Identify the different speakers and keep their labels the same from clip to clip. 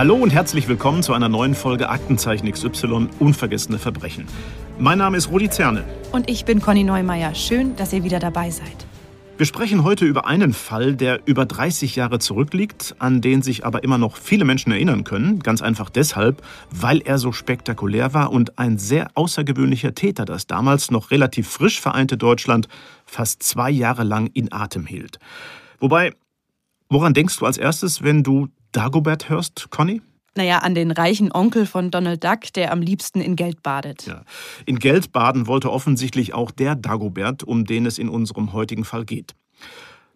Speaker 1: Hallo und herzlich willkommen zu einer neuen Folge Aktenzeichen XY Unvergessene Verbrechen. Mein Name ist Rudi Zerne.
Speaker 2: Und ich bin Conny Neumeier. Schön, dass ihr wieder dabei seid.
Speaker 1: Wir sprechen heute über einen Fall, der über 30 Jahre zurückliegt, an den sich aber immer noch viele Menschen erinnern können. Ganz einfach deshalb, weil er so spektakulär war und ein sehr außergewöhnlicher Täter das damals noch relativ frisch vereinte Deutschland fast zwei Jahre lang in Atem hielt. Wobei, woran denkst du als erstes, wenn du Dagobert hörst, Conny?
Speaker 2: Naja, an den reichen Onkel von Donald Duck, der am liebsten in Geld badet.
Speaker 1: Ja. In Geld baden wollte offensichtlich auch der Dagobert, um den es in unserem heutigen Fall geht.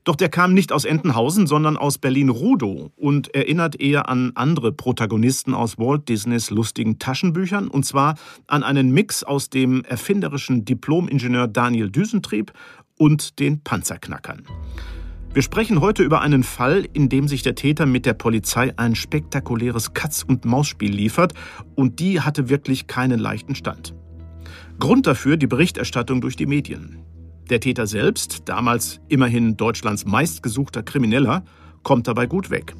Speaker 1: Doch der kam nicht aus Entenhausen, sondern aus Berlin-Rudow und erinnert eher an andere Protagonisten aus Walt Disneys lustigen Taschenbüchern, und zwar an einen Mix aus dem erfinderischen Diplom-Ingenieur Daniel Düsentrieb und den Panzerknackern. Wir sprechen heute über einen Fall, in dem sich der Täter mit der Polizei ein spektakuläres Katz-und-Maus-Spiel liefert und die hatte wirklich keinen leichten Stand. Grund dafür die Berichterstattung durch die Medien. Der Täter selbst, damals immerhin Deutschlands meistgesuchter Krimineller, kommt dabei gut weg.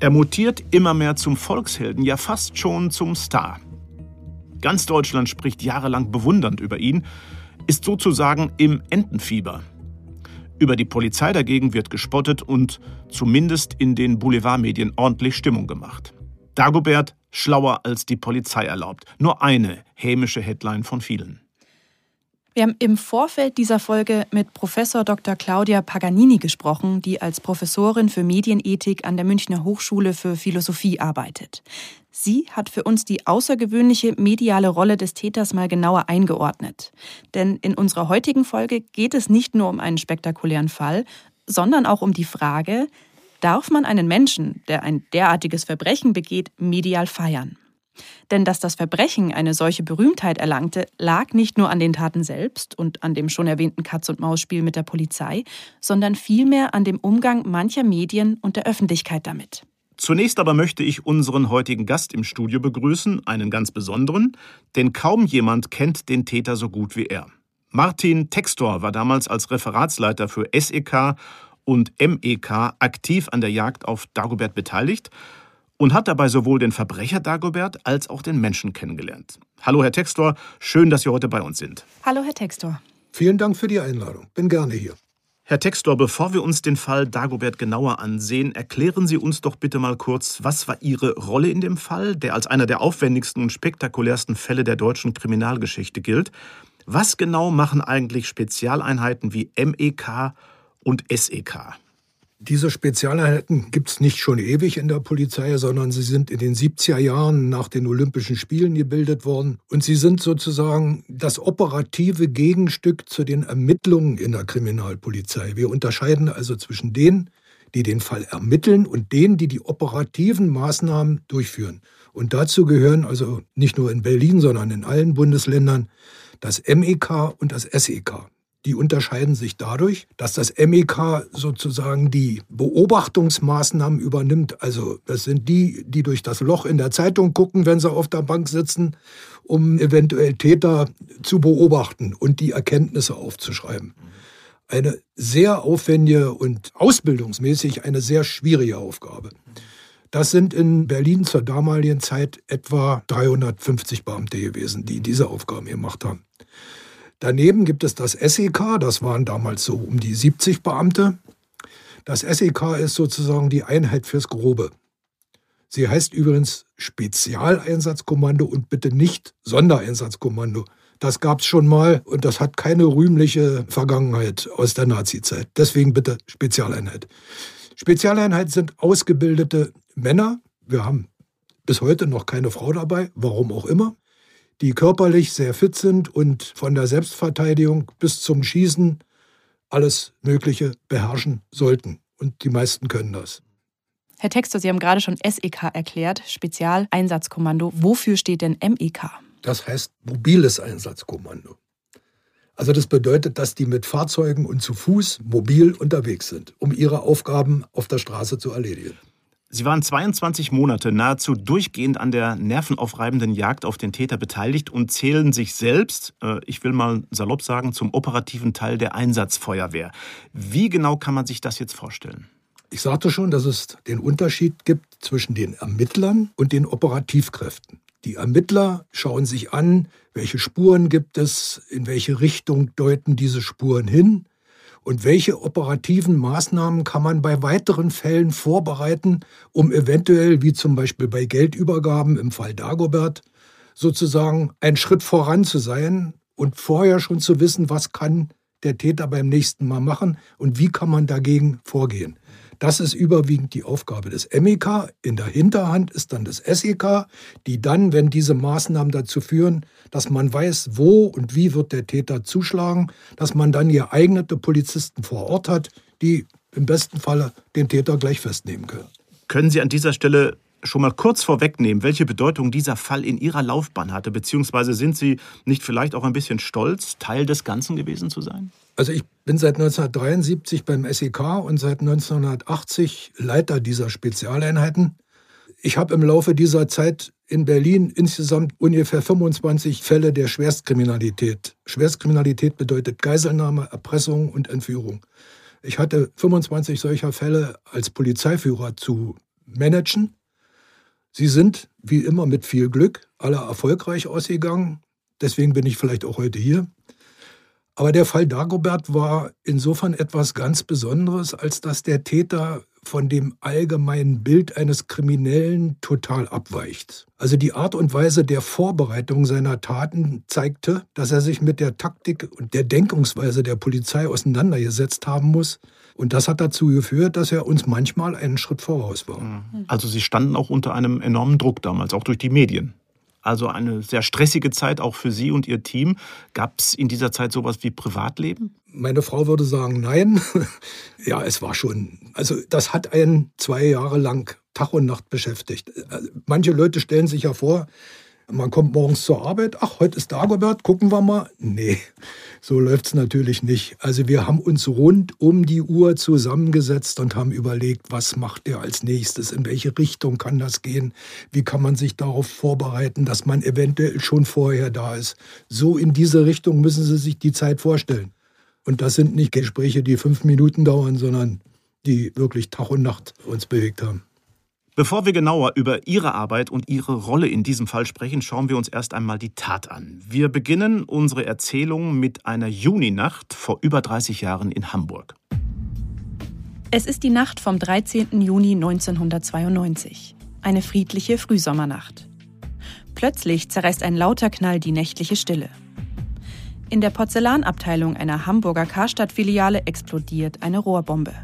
Speaker 1: Er mutiert immer mehr zum Volkshelden, ja fast schon zum Star. Ganz Deutschland spricht jahrelang bewundernd über ihn, ist sozusagen im Entenfieber. Über die Polizei dagegen wird gespottet und zumindest in den Boulevardmedien ordentlich Stimmung gemacht. Dagobert schlauer als die Polizei erlaubt. Nur eine hämische Headline von vielen.
Speaker 2: Wir haben im Vorfeld dieser Folge mit Professor Dr. Claudia Paganini gesprochen, die als Professorin für Medienethik an der Münchner Hochschule für Philosophie arbeitet. Sie hat für uns die außergewöhnliche mediale Rolle des Täters mal genauer eingeordnet. Denn in unserer heutigen Folge geht es nicht nur um einen spektakulären Fall, sondern auch um die Frage, darf man einen Menschen, der ein derartiges Verbrechen begeht, medial feiern? Denn dass das Verbrechen eine solche Berühmtheit erlangte, lag nicht nur an den Taten selbst und an dem schon erwähnten Katz-und-Maus-Spiel mit der Polizei, sondern vielmehr an dem Umgang mancher Medien und der Öffentlichkeit damit.
Speaker 1: Zunächst aber möchte ich unseren heutigen Gast im Studio begrüßen, einen ganz besonderen, denn kaum jemand kennt den Täter so gut wie er. Martin Textor war damals als Referatsleiter für SEK und MEK aktiv an der Jagd auf Dagobert beteiligt und hat dabei sowohl den Verbrecher Dagobert als auch den Menschen kennengelernt. Hallo, Herr Textor, schön, dass Sie heute bei uns sind.
Speaker 2: Hallo, Herr Textor.
Speaker 3: Vielen Dank für die Einladung. Bin gerne hier.
Speaker 1: Herr Textor, bevor wir uns den Fall Dagobert genauer ansehen, erklären Sie uns doch bitte mal kurz, was war Ihre Rolle in dem Fall, der als einer der aufwendigsten und spektakulärsten Fälle der deutschen Kriminalgeschichte gilt. Was genau machen eigentlich Spezialeinheiten wie MEK und SEK?
Speaker 3: Diese Spezialeinheiten gibt es nicht schon ewig in der Polizei, sondern sie sind in den 70er Jahren nach den Olympischen Spielen gebildet worden. Und sie sind sozusagen das operative Gegenstück zu den Ermittlungen in der Kriminalpolizei. Wir unterscheiden also zwischen denen, die den Fall ermitteln und denen, die die operativen Maßnahmen durchführen. Und dazu gehören also nicht nur in Berlin, sondern in allen Bundesländern das MEK und das SEK. Die unterscheiden sich dadurch, dass das MEK sozusagen die Beobachtungsmaßnahmen übernimmt. Also das sind die, die durch das Loch in der Zeitung gucken, wenn sie auf der Bank sitzen, um eventuell Täter zu beobachten und die Erkenntnisse aufzuschreiben. Eine sehr aufwendige und ausbildungsmäßig eine sehr schwierige Aufgabe. Das sind in Berlin zur damaligen Zeit etwa 350 Beamte gewesen, die diese Aufgaben gemacht haben. Daneben gibt es das SEK, das waren damals so um die 70 Beamte. Das SEK ist sozusagen die Einheit fürs Grobe. Sie heißt übrigens Spezialeinsatzkommando und bitte nicht Sondereinsatzkommando. Das gab es schon mal und das hat keine rühmliche Vergangenheit aus der Nazizeit. Deswegen bitte Spezialeinheit. Spezialeinheit sind ausgebildete Männer. Wir haben bis heute noch keine Frau dabei, warum auch immer die körperlich sehr fit sind und von der Selbstverteidigung bis zum Schießen alles Mögliche beherrschen sollten. Und die meisten können das.
Speaker 2: Herr Texter, Sie haben gerade schon SEK erklärt, Spezialeinsatzkommando. Wofür steht denn MEK?
Speaker 3: Das heißt mobiles Einsatzkommando. Also das bedeutet, dass die mit Fahrzeugen und zu Fuß mobil unterwegs sind, um ihre Aufgaben auf der Straße zu erledigen.
Speaker 1: Sie waren 22 Monate nahezu durchgehend an der nervenaufreibenden Jagd auf den Täter beteiligt und zählen sich selbst, äh, ich will mal salopp sagen, zum operativen Teil der Einsatzfeuerwehr. Wie genau kann man sich das jetzt vorstellen?
Speaker 3: Ich sagte schon, dass es den Unterschied gibt zwischen den Ermittlern und den Operativkräften. Die Ermittler schauen sich an, welche Spuren gibt es, in welche Richtung deuten diese Spuren hin und welche operativen Maßnahmen kann man bei weiteren Fällen vorbereiten, um eventuell, wie zum Beispiel bei Geldübergaben im Fall Dagobert, sozusagen einen Schritt voran zu sein und vorher schon zu wissen, was kann der Täter beim nächsten Mal machen und wie kann man dagegen vorgehen. Das ist überwiegend die Aufgabe des MEK. In der Hinterhand ist dann das SEK, die dann, wenn diese Maßnahmen dazu führen, dass man weiß, wo und wie wird der Täter zuschlagen, dass man dann geeignete Polizisten vor Ort hat, die im besten Falle den Täter gleich festnehmen können.
Speaker 1: Können Sie an dieser Stelle schon mal kurz vorwegnehmen, welche Bedeutung dieser Fall in Ihrer Laufbahn hatte? Beziehungsweise sind Sie nicht vielleicht auch ein bisschen stolz, Teil des Ganzen gewesen zu sein?
Speaker 3: Also ich bin seit 1973 beim SEK und seit 1980 Leiter dieser Spezialeinheiten. Ich habe im Laufe dieser Zeit in Berlin insgesamt ungefähr 25 Fälle der Schwerstkriminalität. Schwerstkriminalität bedeutet Geiselnahme, Erpressung und Entführung. Ich hatte 25 solcher Fälle als Polizeiführer zu managen. Sie sind, wie immer mit viel Glück, alle erfolgreich ausgegangen. Deswegen bin ich vielleicht auch heute hier. Aber der Fall Dagobert war insofern etwas ganz Besonderes, als dass der Täter von dem allgemeinen Bild eines Kriminellen total abweicht. Also die Art und Weise der Vorbereitung seiner Taten zeigte, dass er sich mit der Taktik und der Denkungsweise der Polizei auseinandergesetzt haben muss. Und das hat dazu geführt, dass er uns manchmal einen Schritt voraus war.
Speaker 1: Also Sie standen auch unter einem enormen Druck damals, auch durch die Medien. Also eine sehr stressige Zeit auch für Sie und Ihr Team. Gab es in dieser Zeit sowas wie Privatleben?
Speaker 3: Meine Frau würde sagen, nein. ja, es war schon. Also das hat einen zwei Jahre lang Tag und Nacht beschäftigt. Manche Leute stellen sich ja vor, man kommt morgens zur Arbeit, ach, heute ist Dagobert, gucken wir mal. Nee, so läuft es natürlich nicht. Also wir haben uns rund um die Uhr zusammengesetzt und haben überlegt, was macht er als nächstes, in welche Richtung kann das gehen, wie kann man sich darauf vorbereiten, dass man eventuell schon vorher da ist. So in diese Richtung müssen Sie sich die Zeit vorstellen. Und das sind nicht Gespräche, die fünf Minuten dauern, sondern die wirklich Tag und Nacht uns bewegt haben.
Speaker 1: Bevor wir genauer über Ihre Arbeit und Ihre Rolle in diesem Fall sprechen, schauen wir uns erst einmal die Tat an. Wir beginnen unsere Erzählung mit einer Juninacht vor über 30 Jahren in Hamburg.
Speaker 2: Es ist die Nacht vom 13. Juni 1992. Eine friedliche Frühsommernacht. Plötzlich zerreißt ein lauter Knall die nächtliche Stille. In der Porzellanabteilung einer Hamburger Karstadt-Filiale explodiert eine Rohrbombe.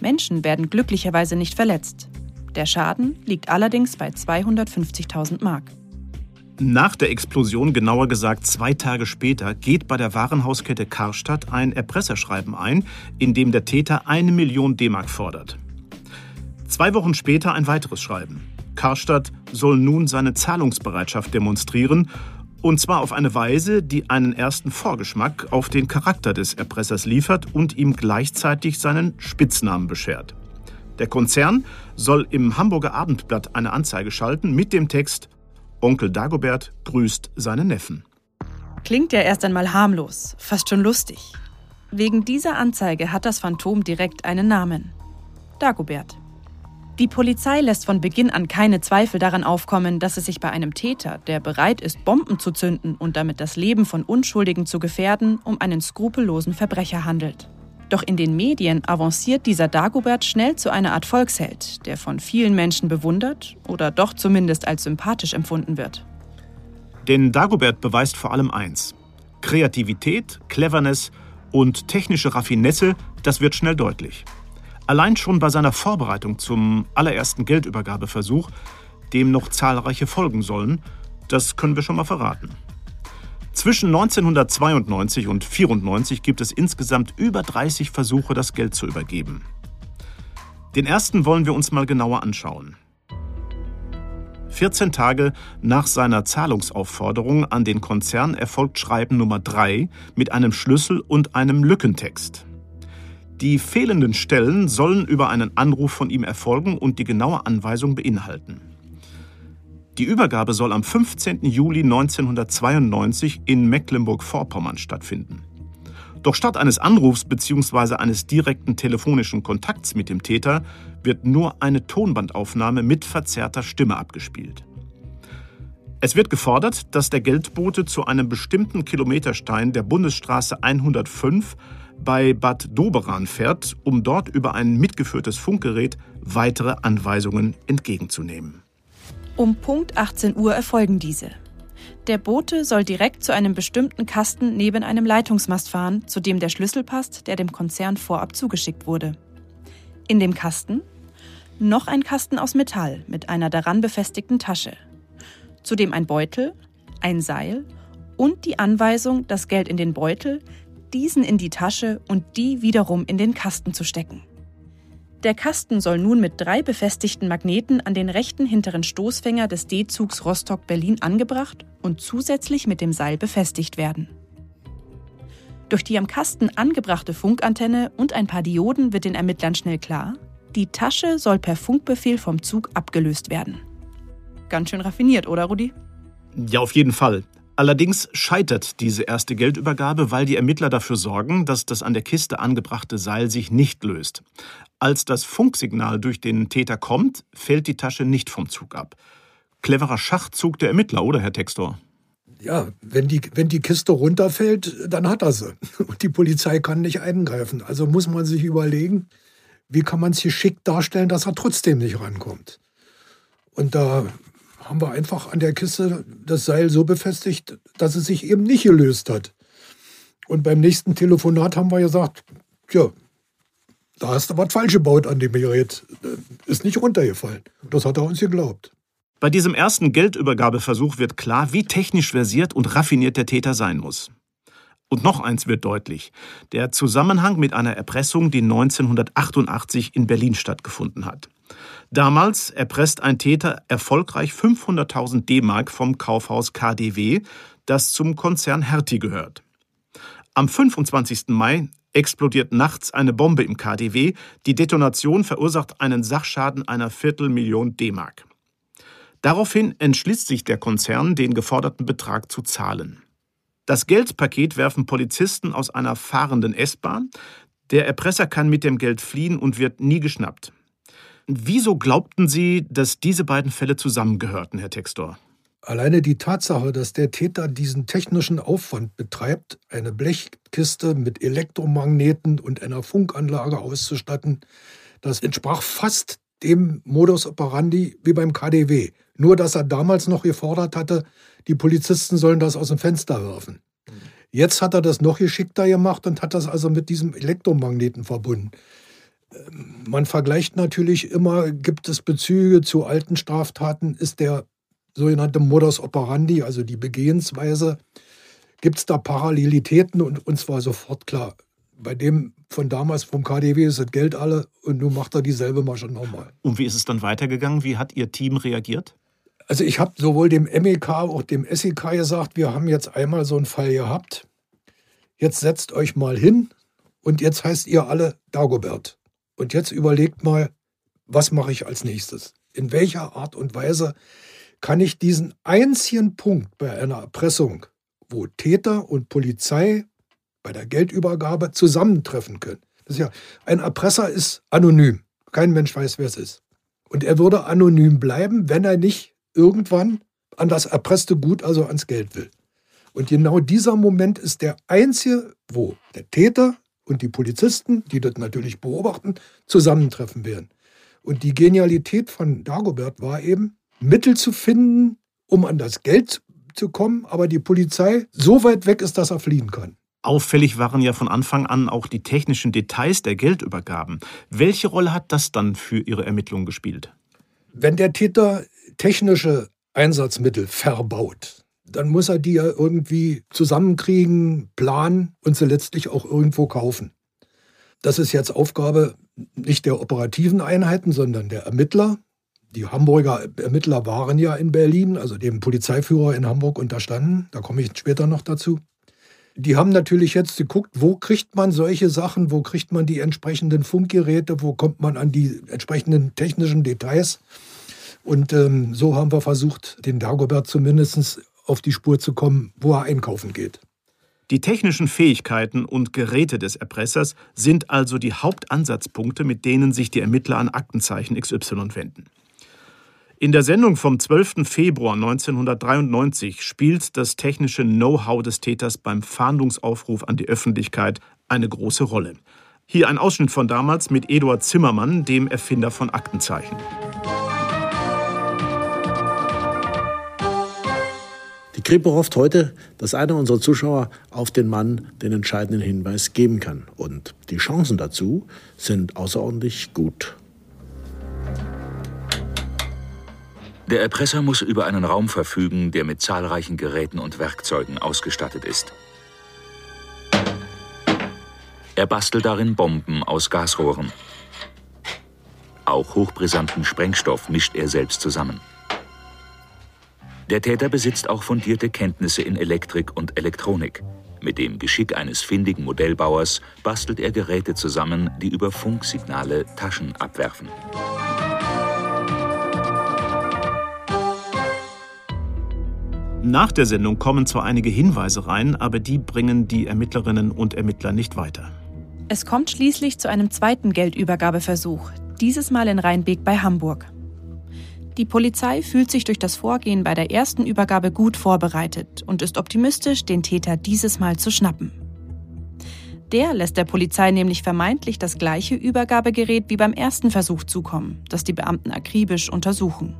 Speaker 2: Menschen werden glücklicherweise nicht verletzt. Der Schaden liegt allerdings bei 250.000 Mark.
Speaker 1: Nach der Explosion, genauer gesagt zwei Tage später, geht bei der Warenhauskette Karstadt ein Erpresserschreiben ein, in dem der Täter eine Million D-Mark fordert. Zwei Wochen später ein weiteres Schreiben. Karstadt soll nun seine Zahlungsbereitschaft demonstrieren, und zwar auf eine Weise, die einen ersten Vorgeschmack auf den Charakter des Erpressers liefert und ihm gleichzeitig seinen Spitznamen beschert. Der Konzern soll im Hamburger Abendblatt eine Anzeige schalten mit dem Text Onkel Dagobert grüßt seinen Neffen.
Speaker 2: Klingt ja erst einmal harmlos, fast schon lustig. Wegen dieser Anzeige hat das Phantom direkt einen Namen. Dagobert. Die Polizei lässt von Beginn an keine Zweifel daran aufkommen, dass es sich bei einem Täter, der bereit ist, Bomben zu zünden und damit das Leben von Unschuldigen zu gefährden, um einen skrupellosen Verbrecher handelt. Doch in den Medien avanciert dieser Dagobert schnell zu einer Art Volksheld, der von vielen Menschen bewundert oder doch zumindest als sympathisch empfunden wird.
Speaker 1: Denn Dagobert beweist vor allem eins. Kreativität, Cleverness und technische Raffinesse, das wird schnell deutlich. Allein schon bei seiner Vorbereitung zum allerersten Geldübergabeversuch, dem noch zahlreiche folgen sollen, das können wir schon mal verraten. Zwischen 1992 und 1994 gibt es insgesamt über 30 Versuche, das Geld zu übergeben. Den ersten wollen wir uns mal genauer anschauen. 14 Tage nach seiner Zahlungsaufforderung an den Konzern erfolgt Schreiben Nummer 3 mit einem Schlüssel und einem Lückentext. Die fehlenden Stellen sollen über einen Anruf von ihm erfolgen und die genaue Anweisung beinhalten. Die Übergabe soll am 15. Juli 1992 in Mecklenburg-Vorpommern stattfinden. Doch statt eines Anrufs bzw. eines direkten telefonischen Kontakts mit dem Täter wird nur eine Tonbandaufnahme mit verzerrter Stimme abgespielt. Es wird gefordert, dass der Geldbote zu einem bestimmten Kilometerstein der Bundesstraße 105 bei Bad Doberan fährt, um dort über ein mitgeführtes Funkgerät weitere Anweisungen entgegenzunehmen.
Speaker 2: Um Punkt 18 Uhr erfolgen diese. Der Bote soll direkt zu einem bestimmten Kasten neben einem Leitungsmast fahren, zu dem der Schlüssel passt, der dem Konzern vorab zugeschickt wurde. In dem Kasten noch ein Kasten aus Metall mit einer daran befestigten Tasche. Zudem ein Beutel, ein Seil und die Anweisung, das Geld in den Beutel, diesen in die Tasche und die wiederum in den Kasten zu stecken. Der Kasten soll nun mit drei befestigten Magneten an den rechten hinteren Stoßfänger des D-Zugs Rostock-Berlin angebracht und zusätzlich mit dem Seil befestigt werden. Durch die am Kasten angebrachte Funkantenne und ein paar Dioden wird den Ermittlern schnell klar, die Tasche soll per Funkbefehl vom Zug abgelöst werden. Ganz schön raffiniert, oder Rudi?
Speaker 1: Ja, auf jeden Fall. Allerdings scheitert diese erste Geldübergabe, weil die Ermittler dafür sorgen, dass das an der Kiste angebrachte Seil sich nicht löst. Als das Funksignal durch den Täter kommt, fällt die Tasche nicht vom Zug ab. Cleverer Schachzug der Ermittler, oder Herr Textor?
Speaker 3: Ja, wenn die, wenn die Kiste runterfällt, dann hat er sie. Und die Polizei kann nicht eingreifen. Also muss man sich überlegen, wie kann man es geschickt darstellen, dass er trotzdem nicht rankommt. Und da haben wir einfach an der Kiste das Seil so befestigt, dass es sich eben nicht gelöst hat. Und beim nächsten Telefonat haben wir gesagt, tja, da hast du was falsch gebaut an dem Gerät. Ist nicht runtergefallen. Das hat er uns geglaubt.
Speaker 1: Bei diesem ersten Geldübergabeversuch wird klar, wie technisch versiert und raffiniert der Täter sein muss. Und noch eins wird deutlich. Der Zusammenhang mit einer Erpressung, die 1988 in Berlin stattgefunden hat. Damals erpresst ein Täter erfolgreich 500.000 D-Mark vom Kaufhaus KDW, das zum Konzern Hertie gehört. Am 25. Mai explodiert nachts eine Bombe im KDW. Die Detonation verursacht einen Sachschaden einer Viertelmillion D-Mark. Daraufhin entschließt sich der Konzern, den geforderten Betrag zu zahlen. Das Geldpaket werfen Polizisten aus einer fahrenden S-Bahn. Der Erpresser kann mit dem Geld fliehen und wird nie geschnappt. Wieso glaubten Sie, dass diese beiden Fälle zusammengehörten, Herr Textor?
Speaker 3: Alleine die Tatsache, dass der Täter diesen technischen Aufwand betreibt, eine Blechkiste mit Elektromagneten und einer Funkanlage auszustatten, das entsprach fast dem Modus operandi wie beim KDW. Nur, dass er damals noch gefordert hatte, die Polizisten sollen das aus dem Fenster werfen. Jetzt hat er das noch geschickter gemacht und hat das also mit diesem Elektromagneten verbunden. Ähm, man vergleicht natürlich immer, gibt es Bezüge zu alten Straftaten, ist der sogenannte Modus operandi, also die Begehensweise, gibt es da Parallelitäten und uns war sofort klar, bei dem von damals vom KDW ist das Geld alle und nun macht er dieselbe Masche nochmal.
Speaker 1: Und wie ist es dann weitergegangen? Wie hat Ihr Team reagiert?
Speaker 3: Also ich habe sowohl dem MEK als auch dem SEK gesagt, wir haben jetzt einmal so einen Fall gehabt. Jetzt setzt euch mal hin und jetzt heißt ihr alle Dagobert. Und jetzt überlegt mal, was mache ich als nächstes? In welcher Art und Weise kann ich diesen einzigen Punkt bei einer Erpressung, wo Täter und Polizei bei der Geldübergabe zusammentreffen können. Das ist ja, ein Erpresser ist anonym. Kein Mensch weiß, wer es ist. Und er würde anonym bleiben, wenn er nicht irgendwann an das erpresste Gut, also ans Geld will. Und genau dieser Moment ist der einzige, wo der Täter und die Polizisten, die das natürlich beobachten, zusammentreffen werden. Und die Genialität von Dagobert war eben, Mittel zu finden, um an das Geld zu kommen, aber die Polizei so weit weg ist, dass er fliehen kann.
Speaker 1: Auffällig waren ja von Anfang an auch die technischen Details der Geldübergaben. Welche Rolle hat das dann für Ihre Ermittlungen gespielt?
Speaker 3: Wenn der Täter technische Einsatzmittel verbaut, dann muss er die ja irgendwie zusammenkriegen, planen und sie letztlich auch irgendwo kaufen. Das ist jetzt Aufgabe nicht der operativen Einheiten, sondern der Ermittler, die Hamburger Ermittler waren ja in Berlin, also dem Polizeiführer in Hamburg unterstanden. Da komme ich später noch dazu. Die haben natürlich jetzt geguckt, wo kriegt man solche Sachen, wo kriegt man die entsprechenden Funkgeräte, wo kommt man an die entsprechenden technischen Details. Und ähm, so haben wir versucht, den Dagobert zumindest auf die Spur zu kommen, wo er einkaufen geht.
Speaker 1: Die technischen Fähigkeiten und Geräte des Erpressers sind also die Hauptansatzpunkte, mit denen sich die Ermittler an Aktenzeichen XY wenden. In der Sendung vom 12. Februar 1993 spielt das technische Know-how des Täters beim Fahndungsaufruf an die Öffentlichkeit eine große Rolle. Hier ein Ausschnitt von damals mit Eduard Zimmermann, dem Erfinder von Aktenzeichen.
Speaker 4: Die Kripo hofft heute, dass einer unserer Zuschauer auf den Mann den entscheidenden Hinweis geben kann. Und die Chancen dazu sind außerordentlich gut.
Speaker 5: Der Erpresser muss über einen Raum verfügen, der mit zahlreichen Geräten und Werkzeugen ausgestattet ist. Er bastelt darin Bomben aus Gasrohren. Auch hochbrisanten Sprengstoff mischt er selbst zusammen. Der Täter besitzt auch fundierte Kenntnisse in Elektrik und Elektronik. Mit dem Geschick eines findigen Modellbauers bastelt er Geräte zusammen, die über Funksignale Taschen abwerfen.
Speaker 1: Nach der Sendung kommen zwar einige Hinweise rein, aber die bringen die Ermittlerinnen und Ermittler nicht weiter.
Speaker 2: Es kommt schließlich zu einem zweiten Geldübergabeversuch, dieses Mal in Rheinbeek bei Hamburg. Die Polizei fühlt sich durch das Vorgehen bei der ersten Übergabe gut vorbereitet und ist optimistisch, den Täter dieses Mal zu schnappen. Der lässt der Polizei nämlich vermeintlich das gleiche Übergabegerät wie beim ersten Versuch zukommen, das die Beamten akribisch untersuchen.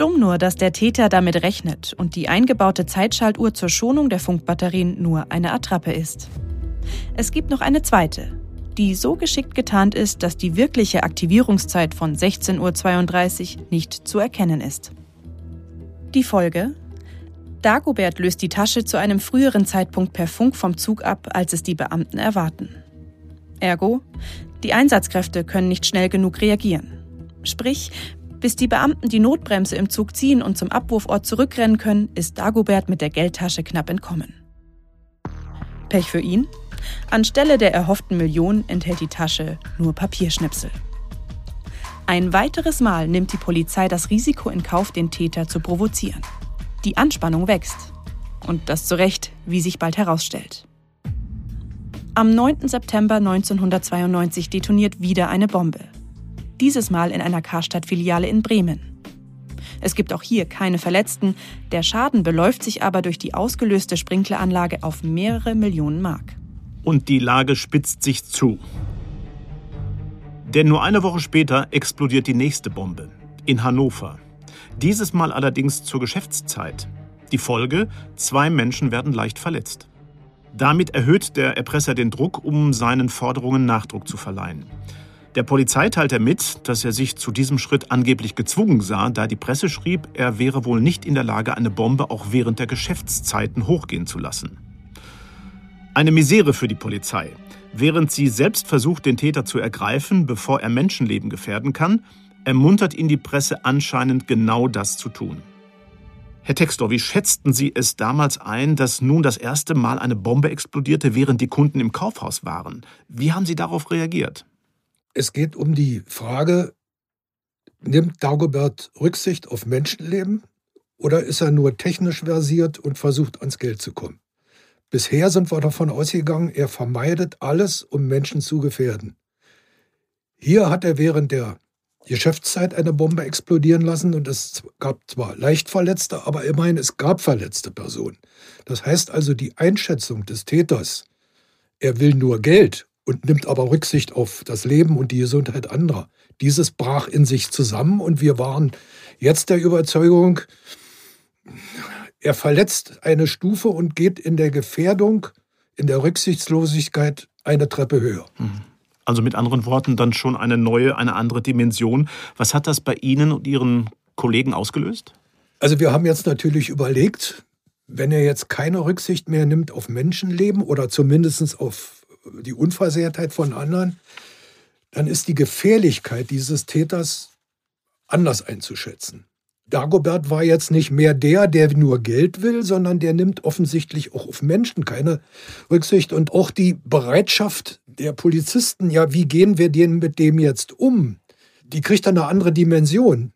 Speaker 2: Dumm nur, dass der Täter damit rechnet und die eingebaute Zeitschaltuhr zur Schonung der Funkbatterien nur eine Attrappe ist. Es gibt noch eine zweite, die so geschickt getarnt ist, dass die wirkliche Aktivierungszeit von 16.32 Uhr nicht zu erkennen ist. Die Folge? Dagobert löst die Tasche zu einem früheren Zeitpunkt per Funk vom Zug ab, als es die Beamten erwarten. Ergo, die Einsatzkräfte können nicht schnell genug reagieren. Sprich, bis die Beamten die Notbremse im Zug ziehen und zum Abwurfort zurückrennen können, ist Dagobert mit der Geldtasche knapp entkommen. Pech für ihn? Anstelle der erhofften Millionen enthält die Tasche nur Papierschnipsel. Ein weiteres Mal nimmt die Polizei das Risiko in Kauf, den Täter zu provozieren. Die Anspannung wächst. Und das zu Recht, wie sich bald herausstellt. Am 9. September 1992 detoniert wieder eine Bombe dieses Mal in einer Karstadt-Filiale in Bremen. Es gibt auch hier keine Verletzten, der Schaden beläuft sich aber durch die ausgelöste Sprinkleranlage auf mehrere Millionen Mark.
Speaker 1: Und die Lage spitzt sich zu. Denn nur eine Woche später explodiert die nächste Bombe in Hannover. Dieses Mal allerdings zur Geschäftszeit. Die Folge, zwei Menschen werden leicht verletzt. Damit erhöht der Erpresser den Druck, um seinen Forderungen Nachdruck zu verleihen. Der Polizei teilt er mit, dass er sich zu diesem Schritt angeblich gezwungen sah, da die Presse schrieb, er wäre wohl nicht in der Lage, eine Bombe auch während der Geschäftszeiten hochgehen zu lassen. Eine Misere für die Polizei. Während sie selbst versucht, den Täter zu ergreifen, bevor er Menschenleben gefährden kann, ermuntert ihn die Presse anscheinend genau das zu tun. Herr Textor, wie schätzten Sie es damals ein, dass nun das erste Mal eine Bombe explodierte, während die Kunden im Kaufhaus waren? Wie haben Sie darauf reagiert?
Speaker 3: Es geht um die Frage, nimmt Dagobert Rücksicht auf Menschenleben oder ist er nur technisch versiert und versucht ans Geld zu kommen? Bisher sind wir davon ausgegangen, er vermeidet alles, um Menschen zu gefährden. Hier hat er während der Geschäftszeit eine Bombe explodieren lassen und es gab zwar leicht Verletzte, aber immerhin es gab verletzte Personen. Das heißt also, die Einschätzung des Täters, er will nur Geld und nimmt aber Rücksicht auf das Leben und die Gesundheit anderer. Dieses brach in sich zusammen und wir waren jetzt der Überzeugung, er verletzt eine Stufe und geht in der Gefährdung, in der Rücksichtslosigkeit eine Treppe höher. Mhm.
Speaker 1: Also mit anderen Worten dann schon eine neue, eine andere Dimension. Was hat das bei Ihnen und Ihren Kollegen ausgelöst?
Speaker 3: Also wir haben jetzt natürlich überlegt, wenn er jetzt keine Rücksicht mehr nimmt auf Menschenleben oder zumindest auf die Unversehrtheit von anderen, dann ist die Gefährlichkeit dieses Täters anders einzuschätzen. Dagobert war jetzt nicht mehr der, der nur Geld will, sondern der nimmt offensichtlich auch auf Menschen keine Rücksicht. Und auch die Bereitschaft der Polizisten, ja, wie gehen wir denn mit dem jetzt um, die kriegt dann eine andere Dimension.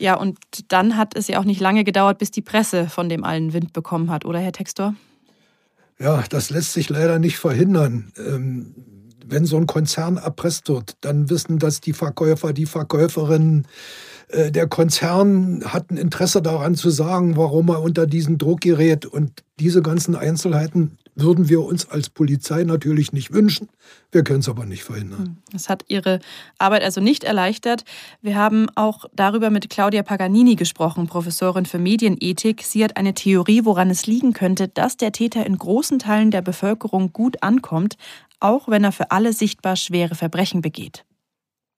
Speaker 2: Ja, und dann hat es ja auch nicht lange gedauert, bis die Presse von dem allen Wind bekommen hat, oder Herr Textor?
Speaker 3: Ja, das lässt sich leider nicht verhindern. Ähm, wenn so ein Konzern erpresst wird, dann wissen das die Verkäufer, die Verkäuferinnen. Äh, der Konzern hat ein Interesse daran zu sagen, warum er unter diesen Druck gerät. Und diese ganzen Einzelheiten würden wir uns als Polizei natürlich nicht wünschen. Wir können es aber nicht verhindern. Hm,
Speaker 2: das hat Ihre Arbeit also nicht erleichtert. Wir haben auch darüber mit Claudia Paganini gesprochen, Professorin für Medienethik. Sie hat eine Theorie, woran es liegen könnte, dass der Täter in großen Teilen der Bevölkerung gut ankommt, auch wenn er für alle sichtbar schwere Verbrechen begeht.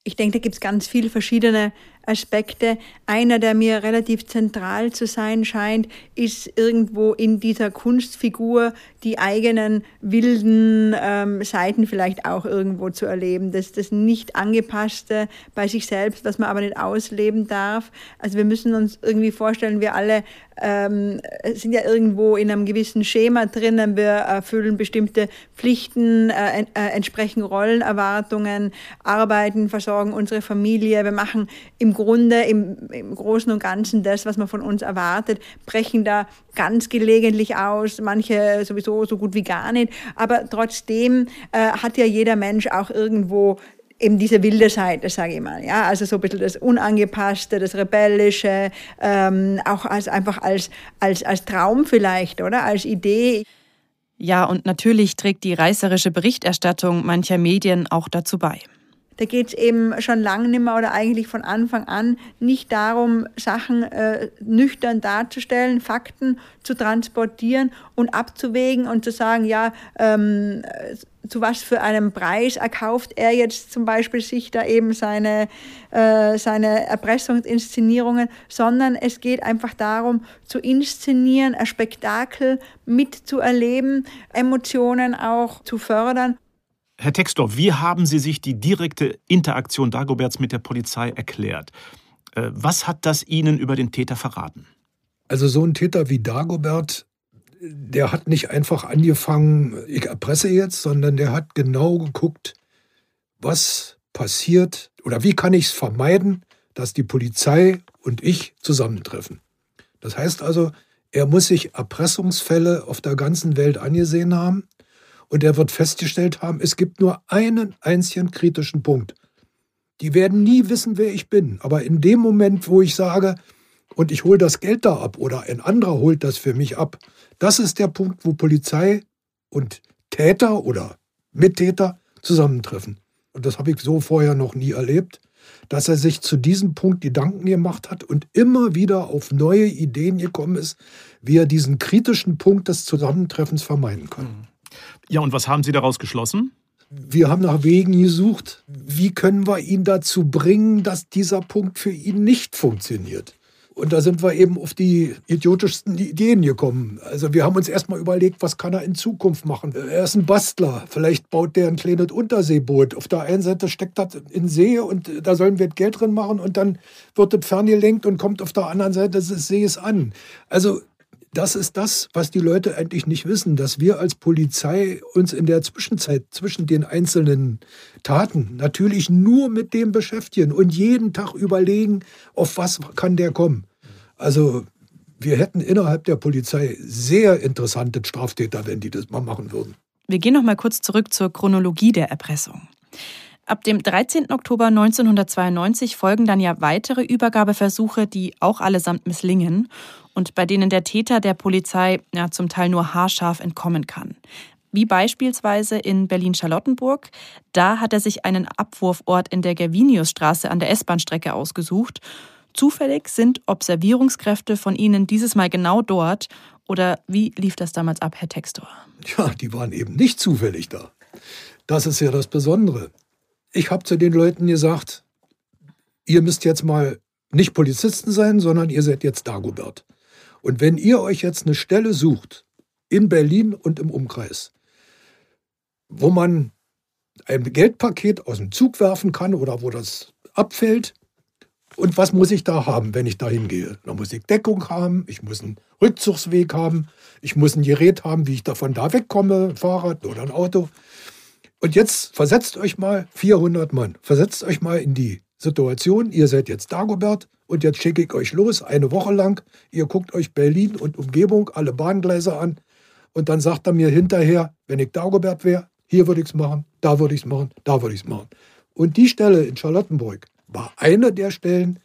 Speaker 6: Ich denke, da gibt es ganz viele verschiedene Aspekte. Einer, der mir relativ zentral zu sein scheint, ist irgendwo in dieser Kunstfigur die eigenen wilden ähm, Seiten vielleicht auch irgendwo zu erleben. Das, das nicht angepasste bei sich selbst, was man aber nicht ausleben darf. Also wir müssen uns irgendwie vorstellen, wir alle ähm, sind ja irgendwo in einem gewissen Schema drinnen. Wir erfüllen bestimmte Pflichten, äh, äh, entsprechen Rollenerwartungen, arbeiten, versorgen unsere Familie. Wir machen im Grunde im, im Großen und Ganzen das, was man von uns erwartet, brechen da ganz gelegentlich aus, manche sowieso so gut wie gar nicht. Aber trotzdem äh, hat ja jeder Mensch auch irgendwo eben diese wilde Seite, sage ich mal. Ja? Also so ein bisschen das Unangepasste, das Rebellische, ähm, auch als einfach als, als, als Traum vielleicht, oder? Als Idee.
Speaker 2: Ja, und natürlich trägt die reißerische Berichterstattung mancher Medien auch dazu bei.
Speaker 6: Da geht es eben schon lange nicht mehr oder eigentlich von Anfang an nicht darum, Sachen äh, nüchtern darzustellen, Fakten zu transportieren und abzuwägen und zu sagen, ja, ähm, zu was für einem Preis erkauft er jetzt zum Beispiel sich da eben seine, äh, seine Erpressungsinszenierungen, sondern es geht einfach darum, zu inszenieren, ein Spektakel mitzuerleben, Emotionen auch zu fördern.
Speaker 1: Herr Textor, wie haben Sie sich die direkte Interaktion Dagoberts mit der Polizei erklärt? Äh, was hat das Ihnen über den Täter verraten?
Speaker 3: Also so ein Täter wie Dagobert, der hat nicht einfach angefangen, ich erpresse jetzt, sondern der hat genau geguckt, was passiert oder wie kann ich es vermeiden, dass die Polizei und ich zusammentreffen. Das heißt also, er muss sich Erpressungsfälle auf der ganzen Welt angesehen haben und er wird festgestellt haben, es gibt nur einen einzigen kritischen Punkt. Die werden nie wissen, wer ich bin. Aber in dem Moment, wo ich sage, und ich hole das Geld da ab oder ein anderer holt das für mich ab, das ist der Punkt, wo Polizei und Täter oder Mittäter zusammentreffen. Und das habe ich so vorher noch nie erlebt, dass er sich zu diesem Punkt Gedanken gemacht hat und immer wieder auf neue Ideen gekommen ist, wie er diesen kritischen Punkt des Zusammentreffens vermeiden kann.
Speaker 1: Ja, und was haben Sie daraus geschlossen?
Speaker 3: Wir haben nach Wegen gesucht, wie können wir ihn dazu bringen, dass dieser Punkt für ihn nicht funktioniert. Und da sind wir eben auf die idiotischsten Ideen gekommen. Also wir haben uns erstmal überlegt, was kann er in Zukunft machen. Er ist ein Bastler. Vielleicht baut der ein kleines Unterseeboot. Auf der einen Seite steckt das in See und da sollen wir Geld drin machen und dann wird das ferngelenkt und kommt auf der anderen Seite des Sees an. Also das ist das, was die Leute eigentlich nicht wissen, dass wir als Polizei uns in der Zwischenzeit zwischen den einzelnen Taten natürlich nur mit dem beschäftigen und jeden Tag überlegen, auf was kann der kommen. Also wir hätten innerhalb der Polizei sehr interessante Straftäter, wenn die das mal machen würden.
Speaker 2: Wir gehen noch mal kurz zurück zur Chronologie der Erpressung. Ab dem 13. Oktober 1992 folgen dann ja weitere Übergabeversuche, die auch allesamt misslingen und bei denen der Täter der Polizei ja zum Teil nur haarscharf entkommen kann. Wie beispielsweise in Berlin-Charlottenburg. Da hat er sich einen Abwurfort in der Gerviniusstraße an der S-Bahn-Strecke ausgesucht. Zufällig sind Observierungskräfte von Ihnen dieses Mal genau dort. Oder wie lief das damals ab, Herr Textor?
Speaker 3: Ja, die waren eben nicht zufällig da. Das ist ja das Besondere. Ich habe zu den Leuten gesagt, ihr müsst jetzt mal nicht Polizisten sein, sondern ihr seid jetzt Dagobert. Und wenn ihr euch jetzt eine Stelle sucht, in Berlin und im Umkreis, wo man ein Geldpaket aus dem Zug werfen kann oder wo das abfällt, und was muss ich da haben, wenn ich da hingehe? Da muss ich Deckung haben, ich muss einen Rückzugsweg haben, ich muss ein Gerät haben, wie ich davon da wegkomme, Fahrrad oder ein Auto. Und jetzt versetzt euch mal 400 Mann, versetzt euch mal in die Situation, ihr seid jetzt Dagobert und jetzt schicke ich euch los, eine Woche lang. Ihr guckt euch Berlin und Umgebung, alle Bahngleise an. Und dann sagt er mir hinterher, wenn ich Dagobert wäre, hier würde ich es machen, da würde ich es machen, da würde ich es machen. Und die Stelle in Charlottenburg war eine der Stellen,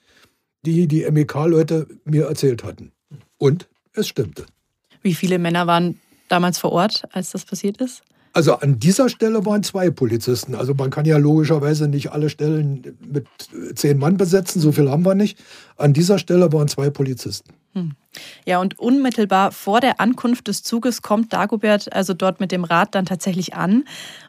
Speaker 3: die die MEK-Leute mir erzählt hatten. Und es stimmte.
Speaker 2: Wie viele Männer waren damals vor Ort, als das passiert ist?
Speaker 3: Also an dieser Stelle waren zwei Polizisten. Also man kann ja logischerweise nicht alle Stellen mit zehn Mann besetzen, so viel haben wir nicht. An dieser Stelle waren zwei Polizisten. Hm.
Speaker 2: Ja, und unmittelbar vor der Ankunft des Zuges kommt Dagobert also dort mit dem Rad dann tatsächlich an.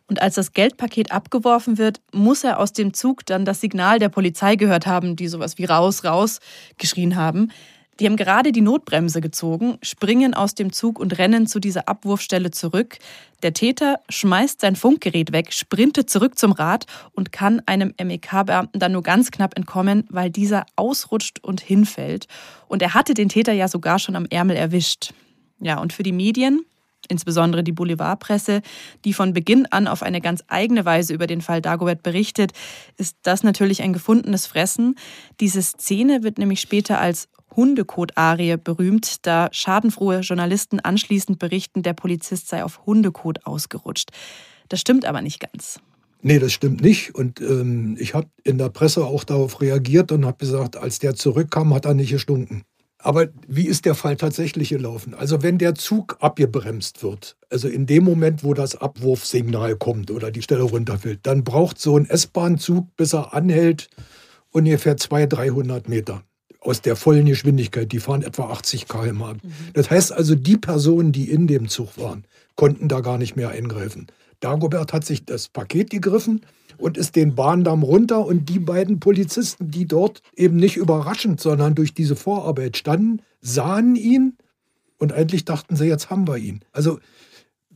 Speaker 2: Und als das Geldpaket abgeworfen wird, muss er aus dem Zug dann das Signal der Polizei gehört haben, die sowas wie raus, raus geschrien haben. Die haben gerade die Notbremse gezogen, springen aus dem Zug und rennen zu dieser Abwurfstelle zurück. Der Täter schmeißt sein Funkgerät weg, sprintet zurück zum Rad und kann einem MEK-Beamten dann nur ganz knapp entkommen, weil dieser ausrutscht und hinfällt. Und er hatte den Täter ja sogar schon am Ärmel erwischt. Ja, und für die Medien, insbesondere die Boulevardpresse, die von Beginn an auf eine ganz eigene Weise über den Fall Dagobert berichtet, ist das natürlich ein gefundenes Fressen. Diese Szene wird nämlich später als Hundekot-Arie berühmt, da schadenfrohe Journalisten anschließend berichten, der Polizist sei auf Hundekot ausgerutscht. Das stimmt aber nicht ganz.
Speaker 3: Nee, das stimmt nicht. Und ähm, ich habe in der Presse auch darauf reagiert und habe gesagt, als der zurückkam, hat er nicht gestunken. Aber wie ist der Fall tatsächlich gelaufen? Also wenn der Zug abgebremst wird, also in dem Moment, wo das Abwurfsignal kommt oder die Stelle runterfällt, dann braucht so ein S-Bahn-Zug, bis er anhält, ungefähr 200, 300 Meter aus der vollen Geschwindigkeit. Die fahren etwa 80 km/h. Mhm. Das heißt also, die Personen, die in dem Zug waren, konnten da gar nicht mehr eingreifen. Dagobert hat sich das Paket gegriffen und ist den Bahndamm runter und die beiden Polizisten, die dort eben nicht überraschend, sondern durch diese Vorarbeit standen, sahen ihn und eigentlich dachten sie, jetzt haben wir ihn. Also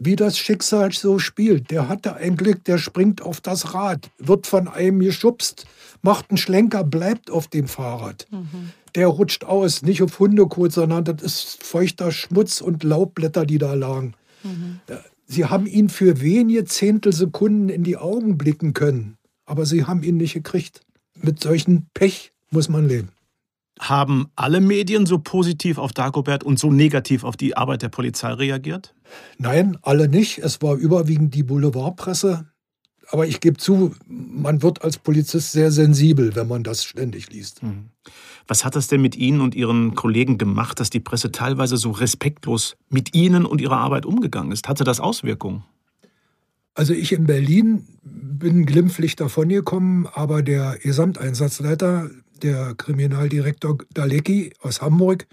Speaker 3: wie das Schicksal so spielt. Der hatte ein Glück, der springt auf das Rad, wird von einem geschubst, macht einen Schlenker, bleibt auf dem Fahrrad. Mhm der rutscht aus, nicht auf Hundekot, sondern das ist feuchter Schmutz und Laubblätter, die da lagen. Mhm. Sie haben ihn für wenige Zehntelsekunden in die Augen blicken können, aber sie haben ihn nicht gekriegt. Mit solchen Pech muss man leben.
Speaker 1: Haben alle Medien so positiv auf Dagobert und so negativ auf die Arbeit der Polizei reagiert?
Speaker 3: Nein, alle nicht. Es war überwiegend die Boulevardpresse. Aber ich gebe zu, man wird als Polizist sehr sensibel, wenn man das ständig liest. Mhm.
Speaker 1: Was hat das denn mit Ihnen und Ihren Kollegen gemacht, dass die Presse teilweise so respektlos mit Ihnen und Ihrer Arbeit umgegangen ist? Hatte das Auswirkungen?
Speaker 3: Also ich in Berlin bin glimpflich davongekommen, aber der Gesamteinsatzleiter, der Kriminaldirektor Dalecki aus Hamburg,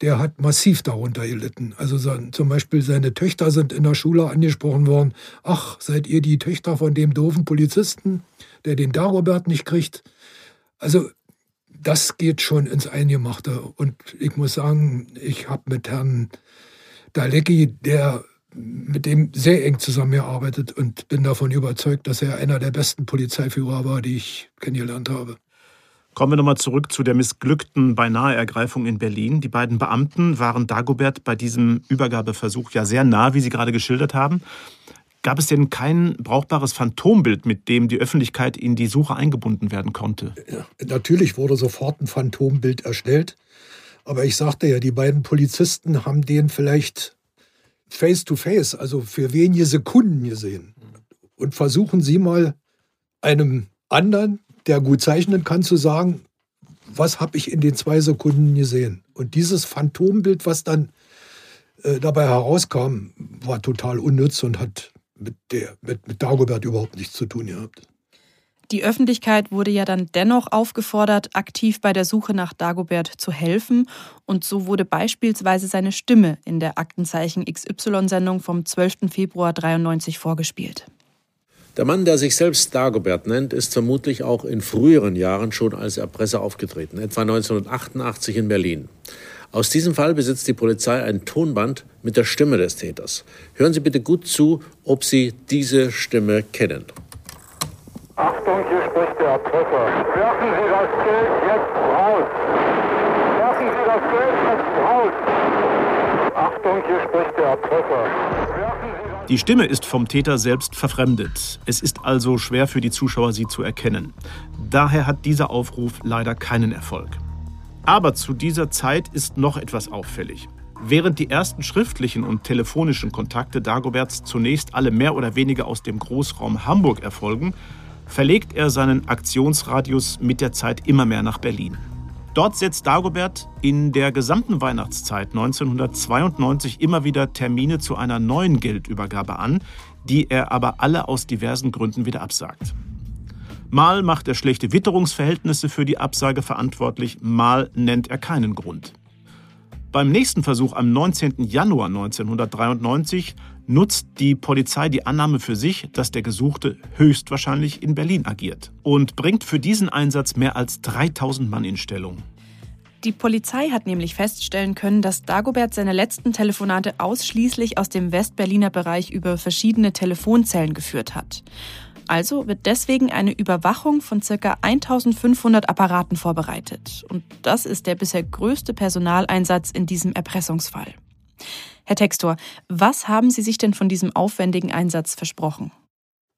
Speaker 3: der hat massiv darunter gelitten. Also zum Beispiel seine Töchter sind in der Schule angesprochen worden. Ach, seid ihr die Töchter von dem doofen Polizisten, der den Dagobert nicht kriegt? Also das geht schon ins Eingemachte. Und ich muss sagen, ich habe mit Herrn Dalecki, der mit dem sehr eng zusammengearbeitet und bin davon überzeugt, dass er einer der besten Polizeiführer war, die ich kennengelernt habe.
Speaker 1: Kommen wir nochmal zurück zu der missglückten Beinahe-Ergreifung in Berlin. Die beiden Beamten waren Dagobert bei diesem Übergabeversuch ja sehr nah, wie Sie gerade geschildert haben. Gab es denn kein brauchbares Phantombild, mit dem die Öffentlichkeit in die Suche eingebunden werden konnte?
Speaker 3: Natürlich wurde sofort ein Phantombild erstellt. Aber ich sagte ja, die beiden Polizisten haben den vielleicht face to face, also für wenige Sekunden gesehen. Und versuchen Sie mal einem anderen, der gut zeichnen kann, zu sagen, was habe ich in den zwei Sekunden gesehen? Und dieses Phantombild, was dann äh, dabei herauskam, war total unnütz und hat mit, der, mit, mit Dagobert überhaupt nichts zu tun gehabt.
Speaker 2: Die Öffentlichkeit wurde ja dann dennoch aufgefordert, aktiv bei der Suche nach Dagobert zu helfen. Und so wurde beispielsweise seine Stimme in der Aktenzeichen XY-Sendung vom 12. Februar 93 vorgespielt.
Speaker 4: Der Mann, der sich selbst Dagobert nennt, ist vermutlich auch in früheren Jahren schon als Erpresser aufgetreten, etwa 1988 in Berlin. Aus diesem Fall besitzt die Polizei ein Tonband mit der Stimme des Täters. Hören Sie bitte gut zu, ob Sie diese Stimme kennen.
Speaker 7: Achtung, hier spricht der Erpresser. Werfen Sie das Geld jetzt raus. Werfen Sie das Geld jetzt raus. Achtung, hier spricht der Erpresser.
Speaker 1: Die Stimme ist vom Täter selbst verfremdet. Es ist also schwer für die Zuschauer, sie zu erkennen. Daher hat dieser Aufruf leider keinen Erfolg. Aber zu dieser Zeit ist noch etwas auffällig. Während die ersten schriftlichen und telefonischen Kontakte Dagoberts zunächst alle mehr oder weniger aus dem Großraum Hamburg erfolgen, verlegt er seinen Aktionsradius mit der Zeit immer mehr nach Berlin. Dort setzt Dagobert in der gesamten Weihnachtszeit 1992 immer wieder Termine zu einer neuen Geldübergabe an, die er aber alle aus diversen Gründen wieder absagt. Mal macht er schlechte Witterungsverhältnisse für die Absage verantwortlich, mal nennt er keinen Grund. Beim nächsten Versuch am 19. Januar 1993 nutzt die Polizei die Annahme für sich, dass der Gesuchte höchstwahrscheinlich in Berlin agiert und bringt für diesen Einsatz mehr als 3000 Mann in Stellung.
Speaker 2: Die Polizei hat nämlich feststellen können, dass Dagobert seine letzten Telefonate ausschließlich aus dem Westberliner Bereich über verschiedene Telefonzellen geführt hat. Also wird deswegen eine Überwachung von ca. 1500 Apparaten vorbereitet. Und das ist der bisher größte Personaleinsatz in diesem Erpressungsfall. Herr Textor, was haben Sie sich denn von diesem aufwendigen Einsatz versprochen?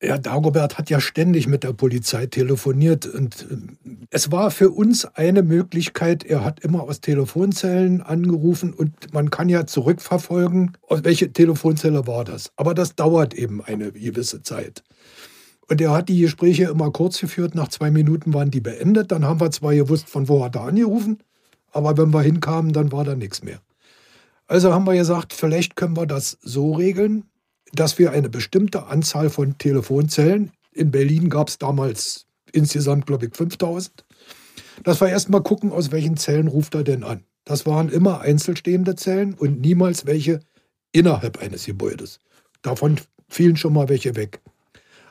Speaker 3: Ja, Dagobert hat ja ständig mit der Polizei telefoniert und äh, es war für uns eine Möglichkeit. Er hat immer aus Telefonzellen angerufen und man kann ja zurückverfolgen, welche Telefonzelle war das. Aber das dauert eben eine gewisse Zeit. Und er hat die Gespräche immer kurz geführt. Nach zwei Minuten waren die beendet. Dann haben wir zwar gewusst, von wo hat er angerufen, aber wenn wir hinkamen, dann war da nichts mehr. Also haben wir gesagt, vielleicht können wir das so regeln, dass wir eine bestimmte Anzahl von Telefonzellen, in Berlin gab es damals insgesamt, glaube ich, 5000, dass wir erstmal gucken, aus welchen Zellen ruft er denn an. Das waren immer einzelstehende Zellen und niemals welche innerhalb eines Gebäudes. Davon fielen schon mal welche weg.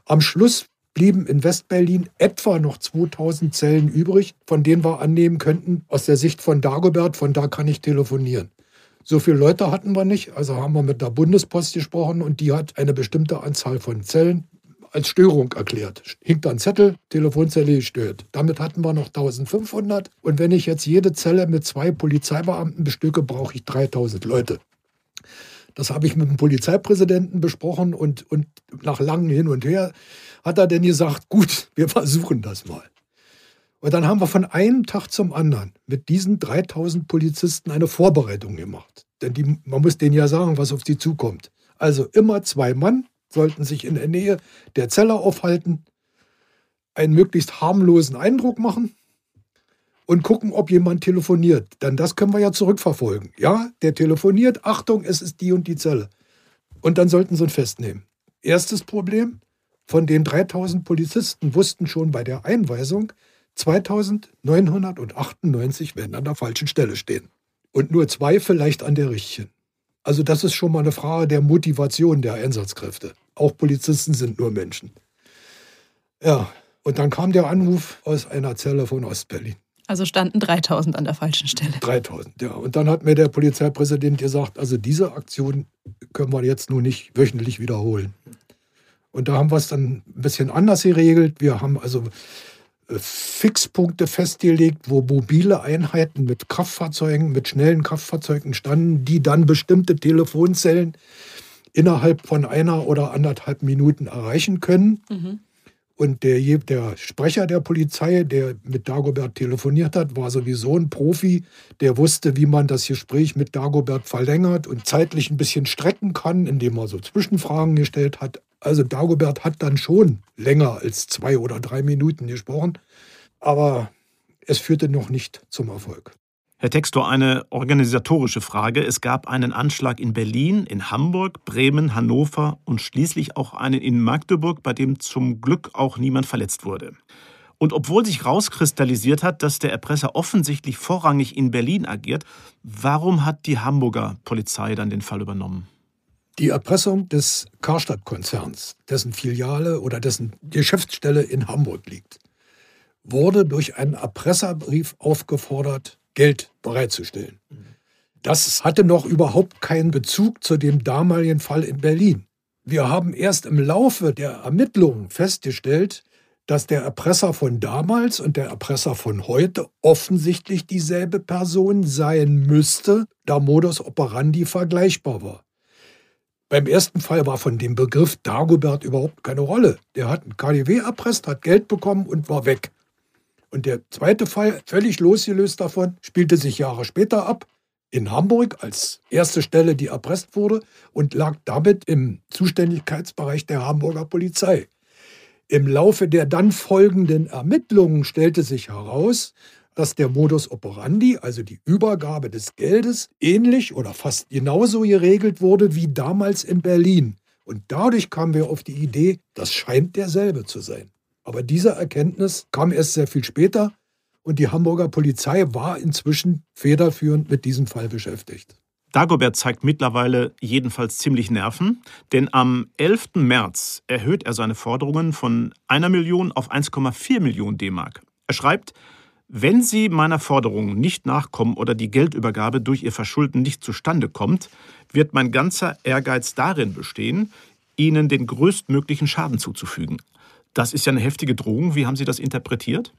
Speaker 3: Am Schluss blieben in Westberlin etwa noch 2000 Zellen übrig, von denen wir annehmen könnten, aus der Sicht von Dagobert, von da kann ich telefonieren. So viele Leute hatten wir nicht, also haben wir mit der Bundespost gesprochen und die hat eine bestimmte Anzahl von Zellen als Störung erklärt. Hinkt ein Zettel, Telefonzelle gestört. Damit hatten wir noch 1500 und wenn ich jetzt jede Zelle mit zwei Polizeibeamten bestücke, brauche ich 3000 Leute. Das habe ich mit dem Polizeipräsidenten besprochen und, und nach langem Hin und Her hat er dann gesagt, gut, wir versuchen das mal. Und dann haben wir von einem Tag zum anderen mit diesen 3000 Polizisten eine Vorbereitung gemacht. Denn die, man muss denen ja sagen, was auf sie zukommt. Also immer zwei Mann sollten sich in der Nähe der Zelle aufhalten, einen möglichst harmlosen Eindruck machen und gucken, ob jemand telefoniert. Denn das können wir ja zurückverfolgen. Ja, der telefoniert, Achtung, es ist die und die Zelle. Und dann sollten sie ihn festnehmen. Erstes Problem, von den 3000 Polizisten wussten schon bei der Einweisung, 2998 werden an der falschen Stelle stehen. Und nur zwei vielleicht an der richtigen. Also das ist schon mal eine Frage der Motivation der Einsatzkräfte. Auch Polizisten sind nur Menschen. Ja, und dann kam der Anruf aus einer Zelle von Ostberlin.
Speaker 2: Also standen 3000 an der falschen Stelle.
Speaker 3: 3000, ja. Und dann hat mir der Polizeipräsident gesagt, also diese Aktion können wir jetzt nur nicht wöchentlich wiederholen. Und da haben wir es dann ein bisschen anders geregelt. Wir haben also Fixpunkte festgelegt, wo mobile Einheiten mit Kraftfahrzeugen, mit schnellen Kraftfahrzeugen standen, die dann bestimmte Telefonzellen innerhalb von einer oder anderthalb Minuten erreichen können. Mhm. Und der, der Sprecher der Polizei, der mit Dagobert telefoniert hat, war sowieso ein Profi. Der wusste, wie man das Gespräch mit Dagobert verlängert und zeitlich ein bisschen strecken kann, indem er so Zwischenfragen gestellt hat. Also Dagobert hat dann schon länger als zwei oder drei Minuten gesprochen, aber es führte noch nicht zum Erfolg.
Speaker 1: Herr Textor, eine organisatorische Frage. Es gab einen Anschlag in Berlin, in Hamburg, Bremen, Hannover und schließlich auch einen in Magdeburg, bei dem zum Glück auch niemand verletzt wurde. Und obwohl sich rauskristallisiert hat, dass der Erpresser offensichtlich vorrangig in Berlin agiert, warum hat die Hamburger Polizei dann den Fall übernommen?
Speaker 3: Die Erpressung des Karstadt-Konzerns, dessen Filiale oder dessen Geschäftsstelle in Hamburg liegt, wurde durch einen Erpresserbrief aufgefordert, Geld bereitzustellen. Das hatte noch überhaupt keinen Bezug zu dem damaligen Fall in Berlin. Wir haben erst im Laufe der Ermittlungen festgestellt, dass der Erpresser von damals und der Erpresser von heute offensichtlich dieselbe Person sein müsste, da Modus operandi vergleichbar war. Beim ersten Fall war von dem Begriff Dagobert überhaupt keine Rolle. Der hat ein KDW erpresst, hat Geld bekommen und war weg. Und der zweite Fall, völlig losgelöst davon, spielte sich Jahre später ab. in Hamburg als erste Stelle, die erpresst wurde und lag damit im Zuständigkeitsbereich der Hamburger Polizei. Im Laufe der dann folgenden Ermittlungen stellte sich heraus, dass der Modus operandi, also die Übergabe des Geldes, ähnlich oder fast genauso geregelt wurde wie damals in Berlin. Und dadurch kamen wir auf die Idee, das scheint derselbe zu sein. Aber diese Erkenntnis kam erst sehr viel später und die Hamburger Polizei war inzwischen federführend mit diesem Fall beschäftigt.
Speaker 1: Dagobert zeigt mittlerweile jedenfalls ziemlich Nerven, denn am 11. März erhöht er seine Forderungen von einer Million auf 1,4 Millionen D-Mark. Er schreibt, wenn Sie meiner Forderung nicht nachkommen oder die Geldübergabe durch Ihr Verschulden nicht zustande kommt, wird mein ganzer Ehrgeiz darin bestehen, Ihnen den größtmöglichen Schaden zuzufügen. Das ist ja eine heftige Drohung. Wie haben Sie das interpretiert?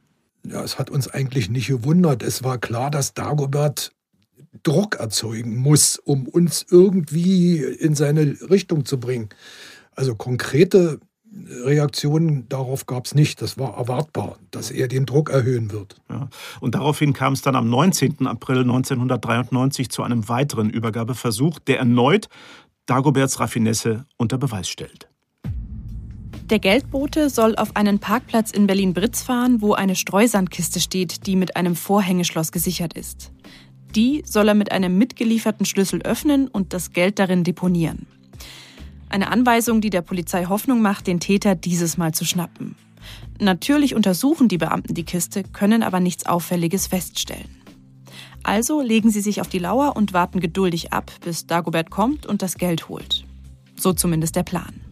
Speaker 3: Ja, es hat uns eigentlich nicht gewundert. Es war klar, dass Dagobert Druck erzeugen muss, um uns irgendwie in seine Richtung zu bringen. Also konkrete Reaktionen darauf gab es nicht. Das war erwartbar, dass er den Druck erhöhen wird.
Speaker 1: Ja. Und daraufhin kam es dann am 19. April 1993 zu einem weiteren Übergabeversuch, der erneut Dagoberts Raffinesse unter Beweis stellt.
Speaker 2: Der Geldbote soll auf einen Parkplatz in Berlin-Britz fahren, wo eine Streusandkiste steht, die mit einem Vorhängeschloss gesichert ist. Die soll er mit einem mitgelieferten Schlüssel öffnen und das Geld darin deponieren. Eine Anweisung, die der Polizei Hoffnung macht, den Täter dieses Mal zu schnappen. Natürlich untersuchen die Beamten die Kiste, können aber nichts Auffälliges feststellen. Also legen sie sich auf die Lauer und warten geduldig ab, bis Dagobert kommt und das Geld holt. So zumindest der Plan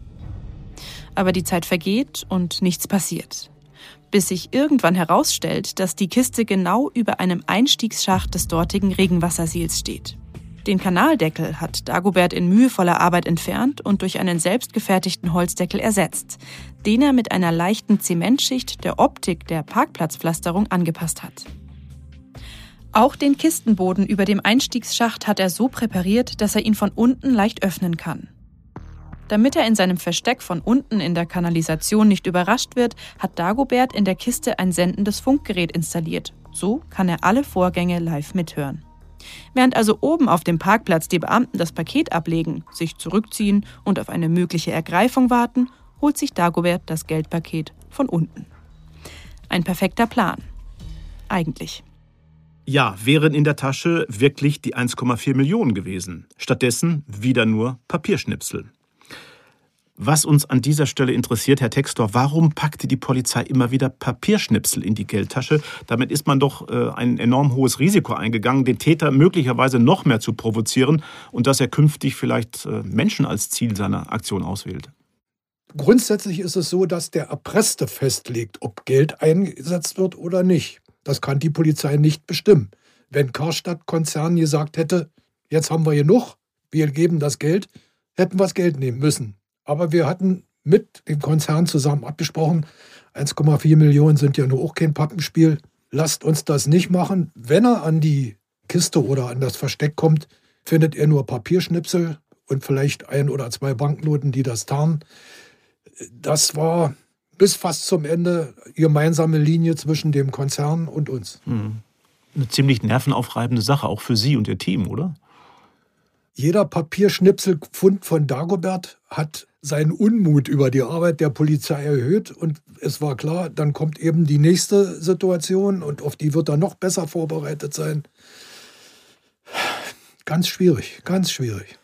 Speaker 2: aber die Zeit vergeht und nichts passiert. Bis sich irgendwann herausstellt, dass die Kiste genau über einem Einstiegsschacht des dortigen Regenwassersiels steht. Den Kanaldeckel hat Dagobert in mühevoller Arbeit entfernt und durch einen selbstgefertigten Holzdeckel ersetzt, den er mit einer leichten Zementschicht der Optik der Parkplatzpflasterung angepasst hat. Auch den Kistenboden über dem Einstiegsschacht hat er so präpariert, dass er ihn von unten leicht öffnen kann. Damit er in seinem Versteck von unten in der Kanalisation nicht überrascht wird, hat Dagobert in der Kiste ein sendendes Funkgerät installiert. So kann er alle Vorgänge live mithören. Während also oben auf dem Parkplatz die Beamten das Paket ablegen, sich zurückziehen und auf eine mögliche Ergreifung warten, holt sich Dagobert das Geldpaket von unten. Ein perfekter Plan. Eigentlich.
Speaker 1: Ja, wären in der Tasche wirklich die 1,4 Millionen gewesen. Stattdessen wieder nur Papierschnipsel. Was uns an dieser Stelle interessiert, Herr Textor, warum packte die Polizei immer wieder Papierschnipsel in die Geldtasche? Damit ist man doch äh, ein enorm hohes Risiko eingegangen, den Täter möglicherweise noch mehr zu provozieren und dass er künftig vielleicht äh, Menschen als Ziel seiner Aktion auswählt.
Speaker 3: Grundsätzlich ist es so, dass der Erpresste festlegt, ob Geld eingesetzt wird oder nicht. Das kann die Polizei nicht bestimmen. Wenn Karstadt-Konzern gesagt hätte, jetzt haben wir genug, wir geben das Geld, hätten wir das Geld nehmen müssen. Aber wir hatten mit dem Konzern zusammen abgesprochen, 1,4 Millionen sind ja nur auch kein Pappenspiel. Lasst uns das nicht machen. Wenn er an die Kiste oder an das Versteck kommt, findet er nur Papierschnipsel und vielleicht ein oder zwei Banknoten, die das tarnen. Das war bis fast zum Ende gemeinsame Linie zwischen dem Konzern und uns.
Speaker 1: Hm. Eine ziemlich nervenaufreibende Sache, auch für Sie und Ihr Team, oder?
Speaker 3: Jeder Papierschnipselfund von Dagobert hat seinen Unmut über die Arbeit der Polizei erhöht. Und es war klar, dann kommt eben die nächste Situation und auf die wird er noch besser vorbereitet sein. Ganz schwierig, ganz schwierig.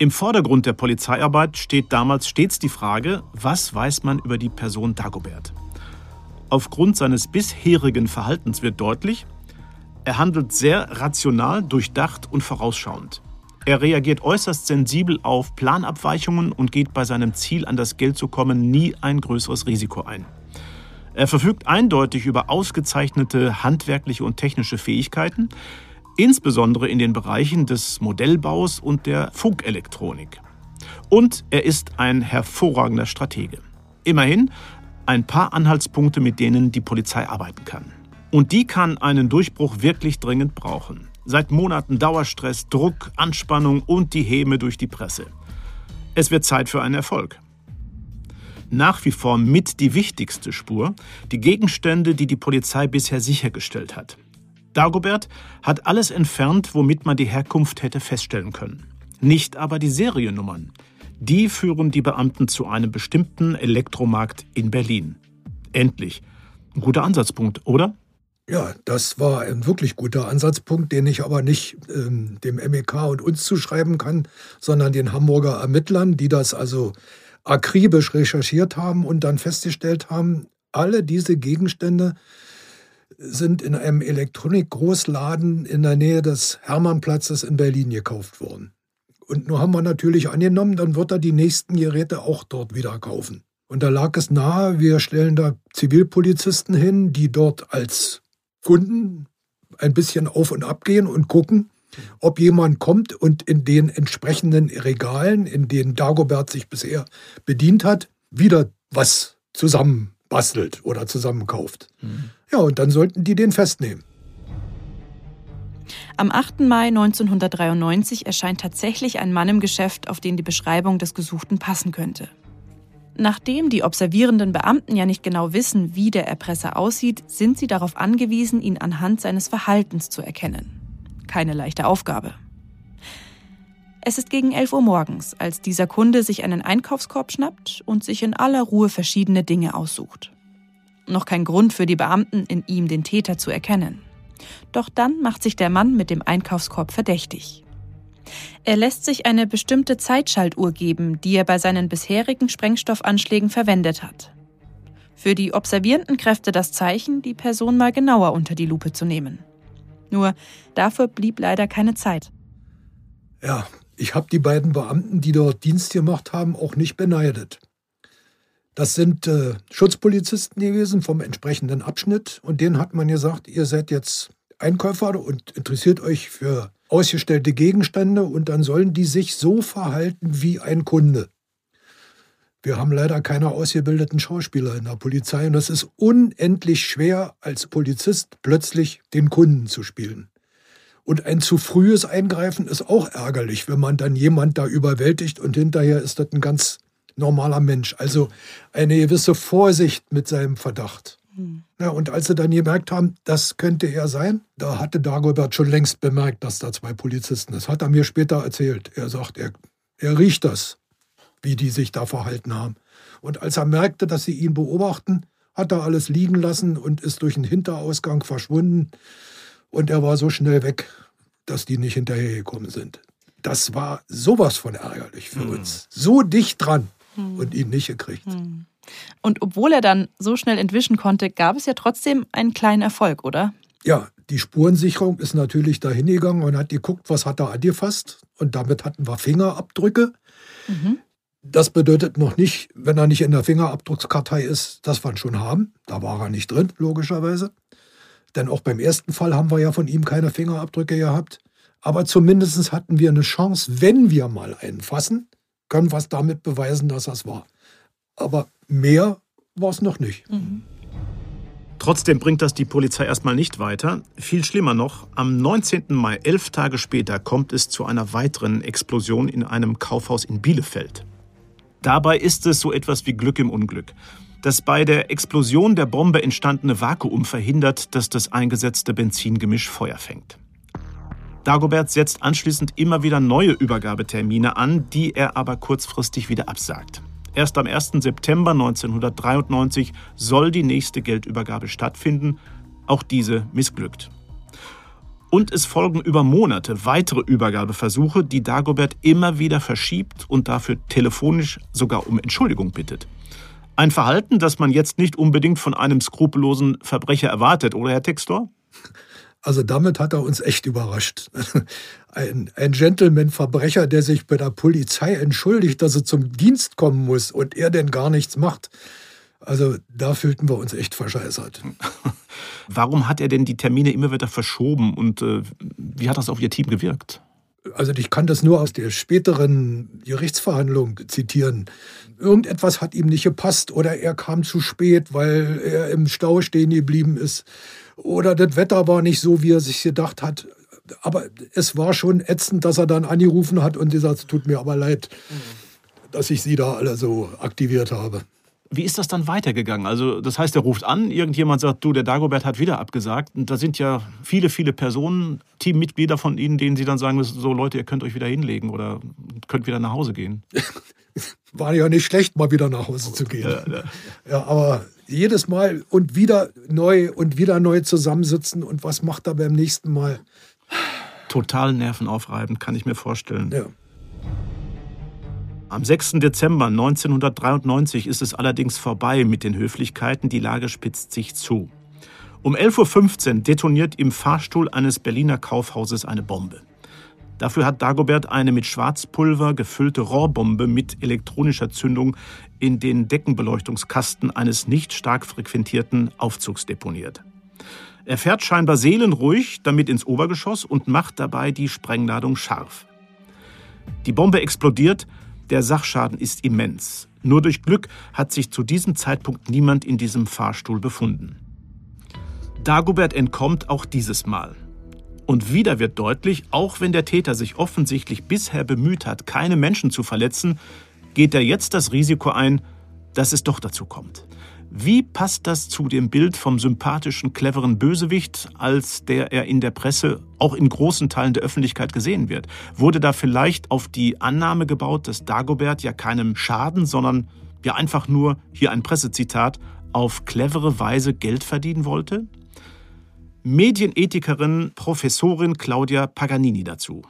Speaker 1: Im Vordergrund der Polizeiarbeit steht damals stets die Frage, was weiß man über die Person Dagobert? Aufgrund seines bisherigen Verhaltens wird deutlich, er handelt sehr rational, durchdacht und vorausschauend. Er reagiert äußerst sensibel auf Planabweichungen und geht bei seinem Ziel, an das Geld zu kommen, nie ein größeres Risiko ein. Er verfügt eindeutig über ausgezeichnete handwerkliche und technische Fähigkeiten, insbesondere in den Bereichen des Modellbaus und der Funkelektronik. Und er ist ein hervorragender Stratege. Immerhin ein paar Anhaltspunkte, mit denen die Polizei arbeiten kann. Und die kann einen Durchbruch wirklich dringend brauchen. Seit Monaten Dauerstress, Druck, Anspannung und die Häme durch die Presse. Es wird Zeit für einen Erfolg. Nach wie vor mit die wichtigste Spur, die Gegenstände, die die Polizei bisher sichergestellt hat. Dagobert hat alles entfernt, womit man die Herkunft hätte feststellen können. Nicht aber die Seriennummern. Die führen die Beamten zu einem bestimmten Elektromarkt in Berlin. Endlich. Ein guter Ansatzpunkt, oder?
Speaker 3: Ja, das war ein wirklich guter Ansatzpunkt, den ich aber nicht ähm, dem MEK und uns zuschreiben kann, sondern den Hamburger Ermittlern, die das also akribisch recherchiert haben und dann festgestellt haben, alle diese Gegenstände sind in einem Elektronikgroßladen in der Nähe des Hermannplatzes in Berlin gekauft worden. Und nur haben wir natürlich angenommen, dann wird er die nächsten Geräte auch dort wieder kaufen. Und da lag es nahe, wir stellen da Zivilpolizisten hin, die dort als Kunden ein bisschen auf und ab gehen und gucken, ob jemand kommt und in den entsprechenden Regalen, in denen Dagobert sich bisher bedient hat, wieder was zusammenbastelt oder zusammenkauft. Mhm. Ja, und dann sollten die den festnehmen.
Speaker 2: Am 8. Mai 1993 erscheint tatsächlich ein Mann im Geschäft, auf den die Beschreibung des Gesuchten passen könnte. Nachdem die observierenden Beamten ja nicht genau wissen, wie der Erpresser aussieht, sind sie darauf angewiesen, ihn anhand seines Verhaltens zu erkennen. Keine leichte Aufgabe. Es ist gegen 11 Uhr morgens, als dieser Kunde sich einen Einkaufskorb schnappt und sich in aller Ruhe verschiedene Dinge aussucht. Noch kein Grund für die Beamten, in ihm den Täter zu erkennen. Doch dann macht sich der Mann mit dem Einkaufskorb verdächtig. Er lässt sich eine bestimmte Zeitschaltuhr geben, die er bei seinen bisherigen Sprengstoffanschlägen verwendet hat. Für die observierenden Kräfte das Zeichen, die Person mal genauer unter die Lupe zu nehmen. Nur dafür blieb leider keine Zeit.
Speaker 3: Ja, ich habe die beiden Beamten, die dort Dienst gemacht haben, auch nicht beneidet. Das sind äh, Schutzpolizisten gewesen vom entsprechenden Abschnitt und denen hat man gesagt, ihr seid jetzt Einkäufer und interessiert euch für ausgestellte Gegenstände und dann sollen die sich so verhalten wie ein Kunde. Wir haben leider keine ausgebildeten Schauspieler in der Polizei und es ist unendlich schwer, als Polizist plötzlich den Kunden zu spielen. Und ein zu frühes Eingreifen ist auch ärgerlich, wenn man dann jemand da überwältigt und hinterher ist das ein ganz normaler Mensch. Also eine gewisse Vorsicht mit seinem Verdacht. Ja, und als sie dann gemerkt haben, das könnte er sein, da hatte Dagobert schon längst bemerkt, dass da zwei Polizisten sind. Das hat er mir später erzählt. Er sagt, er, er riecht das, wie die sich da verhalten haben. Und als er merkte, dass sie ihn beobachten, hat er alles liegen lassen und ist durch den Hinterausgang verschwunden. Und er war so schnell weg, dass die nicht hinterhergekommen sind. Das war sowas von ärgerlich für hm. uns. So dicht dran hm. und ihn nicht gekriegt. Hm.
Speaker 2: Und obwohl er dann so schnell entwischen konnte, gab es ja trotzdem einen kleinen Erfolg, oder?
Speaker 3: Ja, die Spurensicherung ist natürlich da hingegangen und hat geguckt, was hat er angefasst. Und damit hatten wir Fingerabdrücke. Mhm. Das bedeutet noch nicht, wenn er nicht in der Fingerabdruckskartei ist, dass wir ihn schon haben. Da war er nicht drin, logischerweise. Denn auch beim ersten Fall haben wir ja von ihm keine Fingerabdrücke gehabt. Aber zumindest hatten wir eine Chance, wenn wir mal einen fassen, können wir es damit beweisen, dass das war. Aber mehr war es noch nicht. Mhm.
Speaker 1: Trotzdem bringt das die Polizei erstmal nicht weiter. Viel schlimmer noch, am 19. Mai, elf Tage später, kommt es zu einer weiteren Explosion in einem Kaufhaus in Bielefeld. Dabei ist es so etwas wie Glück im Unglück. Das bei der Explosion der Bombe entstandene Vakuum verhindert, dass das eingesetzte Benzingemisch Feuer fängt. Dagobert setzt anschließend immer wieder neue Übergabetermine an, die er aber kurzfristig wieder absagt. Erst am 1. September 1993 soll die nächste Geldübergabe stattfinden. Auch diese missglückt. Und es folgen über Monate weitere Übergabeversuche, die Dagobert immer wieder verschiebt und dafür telefonisch sogar um Entschuldigung bittet. Ein Verhalten, das man jetzt nicht unbedingt von einem skrupellosen Verbrecher erwartet, oder Herr Textor?
Speaker 3: Also damit hat er uns echt überrascht. Ein, ein Gentleman-Verbrecher, der sich bei der Polizei entschuldigt, dass er zum Dienst kommen muss und er denn gar nichts macht. Also da fühlten wir uns echt verscheißert.
Speaker 1: Warum hat er denn die Termine immer wieder verschoben und äh, wie hat das auf Ihr Team gewirkt?
Speaker 3: Also ich kann das nur aus der späteren Gerichtsverhandlung zitieren. Irgendetwas hat ihm nicht gepasst oder er kam zu spät, weil er im Stau stehen geblieben ist oder das Wetter war nicht so, wie er sich gedacht hat. Aber es war schon ätzend, dass er dann angerufen hat und gesagt, es tut mir aber leid, dass ich Sie da alle so aktiviert habe.
Speaker 1: Wie ist das dann weitergegangen? Also, das heißt, er ruft an, irgendjemand sagt, du, der Dagobert hat wieder abgesagt. Und da sind ja viele, viele Personen, Teammitglieder von Ihnen, denen Sie dann sagen müssen, so Leute, ihr könnt euch wieder hinlegen oder könnt wieder nach Hause gehen.
Speaker 3: War ja nicht schlecht, mal wieder nach Hause zu gehen. Ja, ja. ja, aber jedes Mal und wieder neu und wieder neu zusammensitzen und was macht er beim nächsten Mal?
Speaker 1: Total nervenaufreibend, kann ich mir vorstellen.
Speaker 3: Ja.
Speaker 1: Am 6. Dezember 1993 ist es allerdings vorbei mit den Höflichkeiten, die Lage spitzt sich zu. Um 11.15 Uhr detoniert im Fahrstuhl eines Berliner Kaufhauses eine Bombe. Dafür hat Dagobert eine mit Schwarzpulver gefüllte Rohrbombe mit elektronischer Zündung in den Deckenbeleuchtungskasten eines nicht stark frequentierten Aufzugs deponiert. Er fährt scheinbar seelenruhig damit ins Obergeschoss und macht dabei die Sprengladung scharf. Die Bombe explodiert, der Sachschaden ist immens. Nur durch Glück hat sich zu diesem Zeitpunkt niemand in diesem Fahrstuhl befunden. Dagobert entkommt auch dieses Mal. Und wieder wird deutlich, auch wenn der Täter sich offensichtlich bisher bemüht hat, keine Menschen zu verletzen, geht er jetzt das Risiko ein, dass es doch dazu kommt. Wie passt das zu dem Bild vom sympathischen, cleveren Bösewicht, als der er in der Presse, auch in großen Teilen der Öffentlichkeit gesehen wird? Wurde da vielleicht auf die Annahme gebaut, dass Dagobert ja keinem schaden, sondern ja einfach nur, hier ein Pressezitat, auf clevere Weise Geld verdienen wollte? Medienethikerin Professorin Claudia Paganini dazu.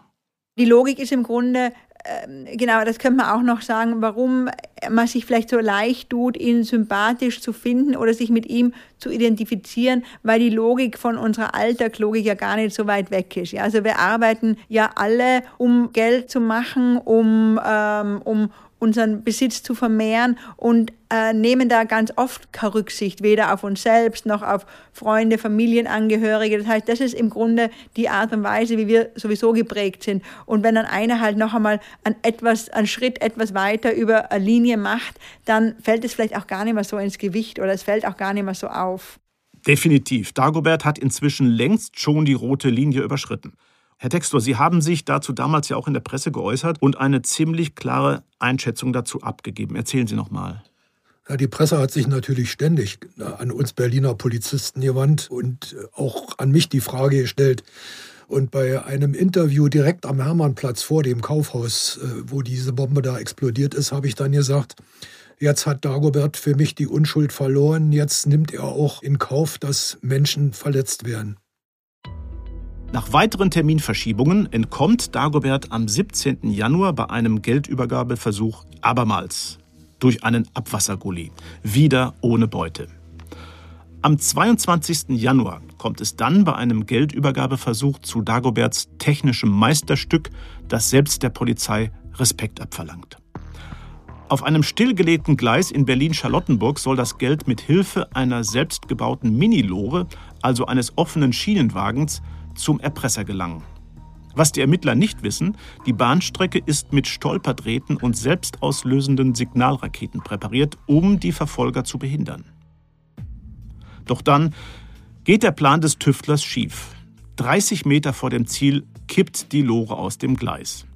Speaker 6: Die Logik ist im Grunde, ähm, genau, das könnte man auch noch sagen, warum man sich vielleicht so leicht tut, ihn sympathisch zu finden oder sich mit ihm zu identifizieren, weil die Logik von unserer Alltagslogik ja gar nicht so weit weg ist. Ja, also wir arbeiten ja alle, um Geld zu machen, um, ähm, um unseren Besitz zu vermehren und äh, nehmen da ganz oft keine Rücksicht, weder auf uns selbst noch auf Freunde, Familienangehörige. Das heißt, das ist im Grunde die Art und Weise, wie wir sowieso geprägt sind. Und wenn dann einer halt noch einmal an etwas, einen Schritt etwas weiter über eine Linie macht, dann fällt es vielleicht auch gar nicht mehr so ins Gewicht oder es fällt auch gar nicht mehr so auf.
Speaker 1: Definitiv. Dagobert hat inzwischen längst schon die rote Linie überschritten. Herr Textor, Sie haben sich dazu damals ja auch in der Presse geäußert und eine ziemlich klare Einschätzung dazu abgegeben. Erzählen Sie noch mal.
Speaker 3: Ja, die Presse hat sich natürlich ständig an uns Berliner Polizisten gewandt und auch an mich die Frage gestellt. Und bei einem Interview direkt am Hermannplatz vor dem Kaufhaus, äh, wo diese Bombe da explodiert ist, habe ich dann gesagt, jetzt hat Dagobert für mich die Unschuld verloren, jetzt nimmt er auch in Kauf, dass Menschen verletzt werden.
Speaker 1: Nach weiteren Terminverschiebungen entkommt Dagobert am 17. Januar bei einem Geldübergabeversuch abermals durch einen Abwassergully, wieder ohne Beute. Am 22. Januar kommt es dann bei einem Geldübergabeversuch zu Dagoberts technischem Meisterstück, das selbst der Polizei Respekt abverlangt. Auf einem stillgelegten Gleis in Berlin-Charlottenburg soll das Geld mit Hilfe einer selbstgebauten Minilore, also eines offenen Schienenwagens, zum Erpresser gelangen. Was die Ermittler nicht wissen, die Bahnstrecke ist mit Stolperdrähten und selbstauslösenden Signalraketen präpariert, um die Verfolger zu behindern. Doch dann geht der Plan des Tüftlers schief. 30 Meter vor dem Ziel kippt die Lore aus dem Gleis.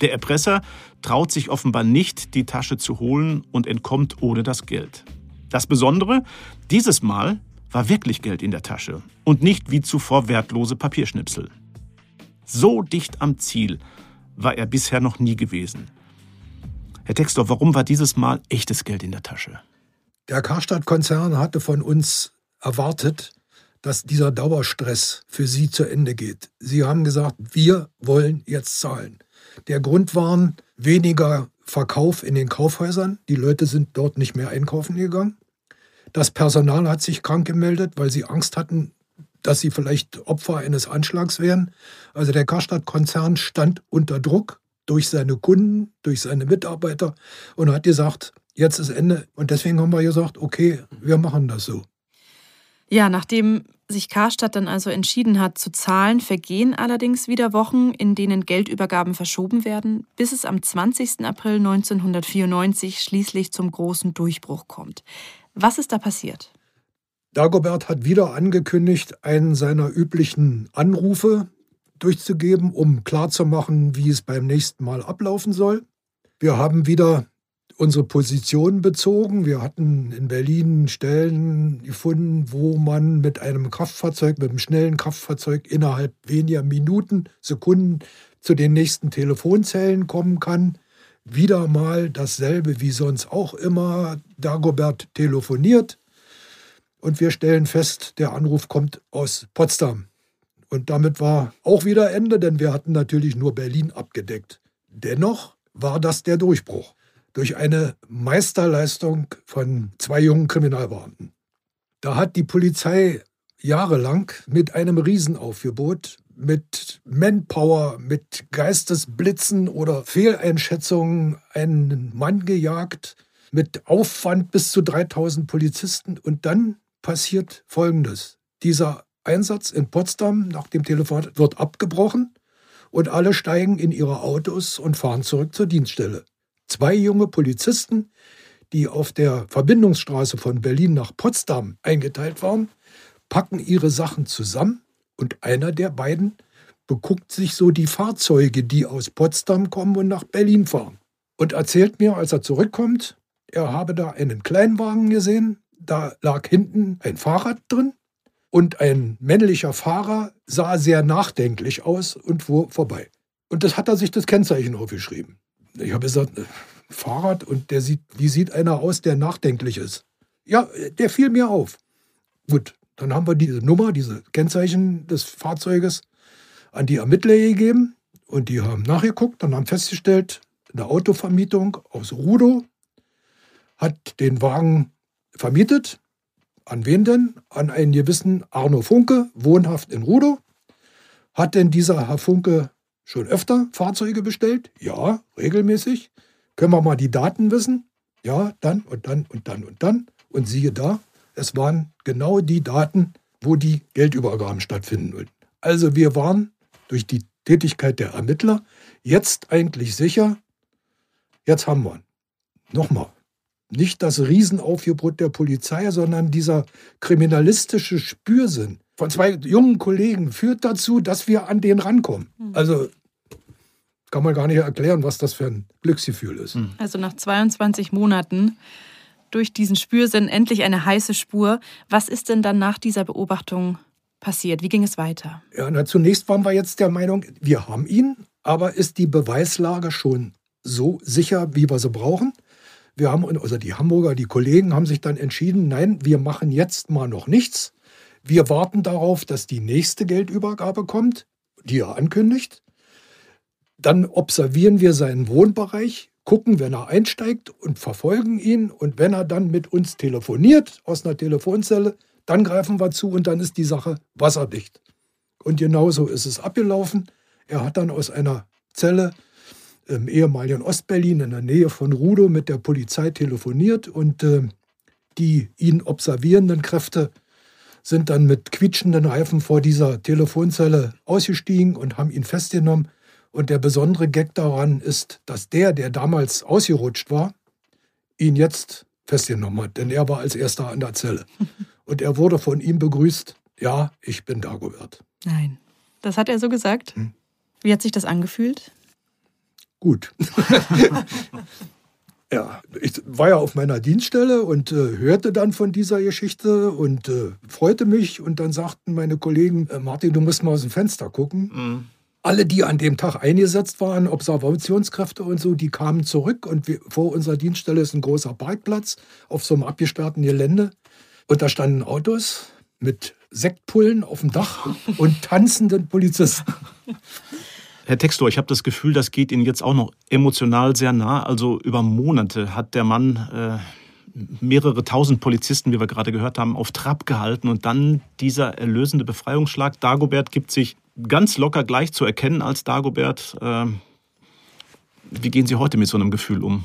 Speaker 1: Der Erpresser traut sich offenbar nicht, die Tasche zu holen und entkommt ohne das Geld. Das Besondere, dieses Mal war wirklich Geld in der Tasche und nicht wie zuvor wertlose Papierschnipsel. So dicht am Ziel war er bisher noch nie gewesen. Herr Textor, warum war dieses Mal echtes Geld in der Tasche?
Speaker 3: Der Karstadt-Konzern hatte von uns erwartet, dass dieser Dauerstress für Sie zu Ende geht. Sie haben gesagt, wir wollen jetzt zahlen. Der Grund waren weniger Verkauf in den Kaufhäusern. Die Leute sind dort nicht mehr einkaufen gegangen. Das Personal hat sich krank gemeldet, weil sie Angst hatten, dass sie vielleicht Opfer eines Anschlags wären. Also der Karstadt-Konzern stand unter Druck durch seine Kunden, durch seine Mitarbeiter und hat gesagt, jetzt ist Ende. Und deswegen haben wir gesagt, okay, wir machen das so.
Speaker 2: Ja, nachdem sich Karstadt dann also entschieden hat zu zahlen, vergehen allerdings wieder Wochen, in denen Geldübergaben verschoben werden, bis es am 20. April 1994 schließlich zum großen Durchbruch kommt. Was ist da passiert?
Speaker 3: Dagobert hat wieder angekündigt, einen seiner üblichen Anrufe durchzugeben, um klarzumachen, wie es beim nächsten Mal ablaufen soll. Wir haben wieder unsere Position bezogen. Wir hatten in Berlin Stellen gefunden, wo man mit einem Kraftfahrzeug, mit einem schnellen Kraftfahrzeug innerhalb weniger Minuten, Sekunden zu den nächsten Telefonzellen kommen kann. Wieder mal dasselbe wie sonst auch immer. Dagobert telefoniert und wir stellen fest, der Anruf kommt aus Potsdam. Und damit war auch wieder Ende, denn wir hatten natürlich nur Berlin abgedeckt. Dennoch war das der Durchbruch durch eine Meisterleistung von zwei jungen Kriminalbeamten. Da hat die Polizei jahrelang mit einem Riesenaufgebot, mit Manpower, mit Geistesblitzen oder Fehleinschätzungen einen Mann gejagt, mit Aufwand bis zu 3000 Polizisten. Und dann passiert Folgendes. Dieser Einsatz in Potsdam nach dem Telefon wird abgebrochen und alle steigen in ihre Autos und fahren zurück zur Dienststelle. Zwei junge Polizisten, die auf der Verbindungsstraße von Berlin nach Potsdam eingeteilt waren, packen ihre Sachen zusammen und einer der beiden beguckt sich so die Fahrzeuge, die aus Potsdam kommen und nach Berlin fahren. Und erzählt mir, als er zurückkommt, er habe da einen Kleinwagen gesehen, da lag hinten ein Fahrrad drin und ein männlicher Fahrer sah sehr nachdenklich aus und fuhr vorbei. Und das hat er sich das Kennzeichen aufgeschrieben. Ich habe gesagt, äh, Fahrrad und der sieht, wie sieht einer aus, der nachdenklich ist? Ja, der fiel mir auf. Gut, dann haben wir diese Nummer, diese Kennzeichen des Fahrzeuges an die Ermittler gegeben und die haben nachgeguckt und haben festgestellt, eine Autovermietung aus Rudo hat den Wagen vermietet. An wen denn? An einen gewissen Arno Funke, wohnhaft in Rudo. Hat denn dieser Herr Funke schon öfter Fahrzeuge bestellt? Ja, regelmäßig. Können wir mal die Daten wissen? Ja, dann und dann und dann und dann. Und siehe da, es waren genau die Daten, wo die Geldübergaben stattfinden Also wir waren durch die Tätigkeit der Ermittler jetzt eigentlich sicher, jetzt haben wir ihn. Nochmal, nicht das Riesenaufgebot der Polizei, sondern dieser kriminalistische Spürsinn von zwei jungen Kollegen führt dazu, dass wir an den rankommen. Hm. Also kann man gar nicht erklären, was das für ein Glücksgefühl ist. Hm.
Speaker 2: Also nach 22 Monaten durch diesen Spürsinn endlich eine heiße Spur. Was ist denn dann nach dieser Beobachtung passiert? Wie ging es weiter?
Speaker 3: Ja, na, zunächst waren wir jetzt der Meinung, wir haben ihn, aber ist die Beweislage schon so sicher, wie wir sie brauchen? Wir haben, also die Hamburger, die Kollegen haben sich dann entschieden, nein, wir machen jetzt mal noch nichts. Wir warten darauf, dass die nächste Geldübergabe kommt, die er ankündigt. Dann observieren wir seinen Wohnbereich, gucken, wenn er einsteigt und verfolgen ihn. Und wenn er dann mit uns telefoniert aus einer Telefonzelle, dann greifen wir zu und dann ist die Sache wasserdicht. Und genauso ist es abgelaufen. Er hat dann aus einer Zelle im ehemaligen Ostberlin in der Nähe von Rudow mit der Polizei telefoniert und äh, die ihn observierenden Kräfte sind dann mit quietschenden Reifen vor dieser Telefonzelle ausgestiegen und haben ihn festgenommen. Und der besondere Gag daran ist, dass der, der damals ausgerutscht war, ihn jetzt festgenommen hat, denn er war als erster an der Zelle. Und er wurde von ihm begrüßt, ja, ich bin Dagobert.
Speaker 2: Nein, das hat er so gesagt. Hm. Wie hat sich das angefühlt?
Speaker 3: gut. ja, ich war ja auf meiner Dienststelle und äh, hörte dann von dieser Geschichte und äh, freute mich. Und dann sagten meine Kollegen, äh, Martin, du musst mal aus dem Fenster gucken. Mhm. Alle, die an dem Tag eingesetzt waren, Observationskräfte und so, die kamen zurück und wir, vor unserer Dienststelle ist ein großer Parkplatz auf so einem abgesperrten Gelände. Und da standen Autos mit Sektpullen auf dem Dach und tanzenden Polizisten.
Speaker 1: Herr Textor, ich habe das Gefühl, das geht Ihnen jetzt auch noch emotional sehr nah. Also über Monate hat der Mann äh, mehrere tausend Polizisten, wie wir gerade gehört haben, auf Trab gehalten und dann dieser erlösende Befreiungsschlag. Dagobert gibt sich ganz locker gleich zu erkennen als Dagobert. Äh, wie gehen Sie heute mit so einem Gefühl um?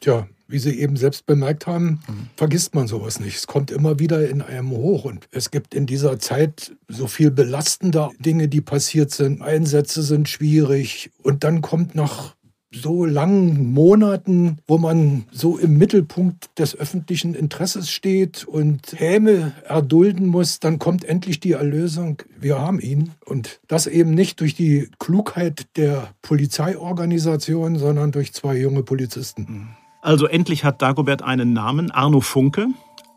Speaker 3: Tja, wie Sie eben selbst bemerkt haben, mhm. vergisst man sowas nicht. Es kommt immer wieder in einem hoch. Und es gibt in dieser Zeit so viel belastender Dinge, die passiert sind. Einsätze sind schwierig. Und dann kommt nach so langen Monaten, wo man so im Mittelpunkt des öffentlichen Interesses steht und Häme erdulden muss, dann kommt endlich die Erlösung. Wir haben ihn. Und das eben nicht durch die Klugheit der Polizeiorganisation, sondern durch zwei junge Polizisten.
Speaker 1: Also endlich hat Dagobert einen Namen, Arno Funke.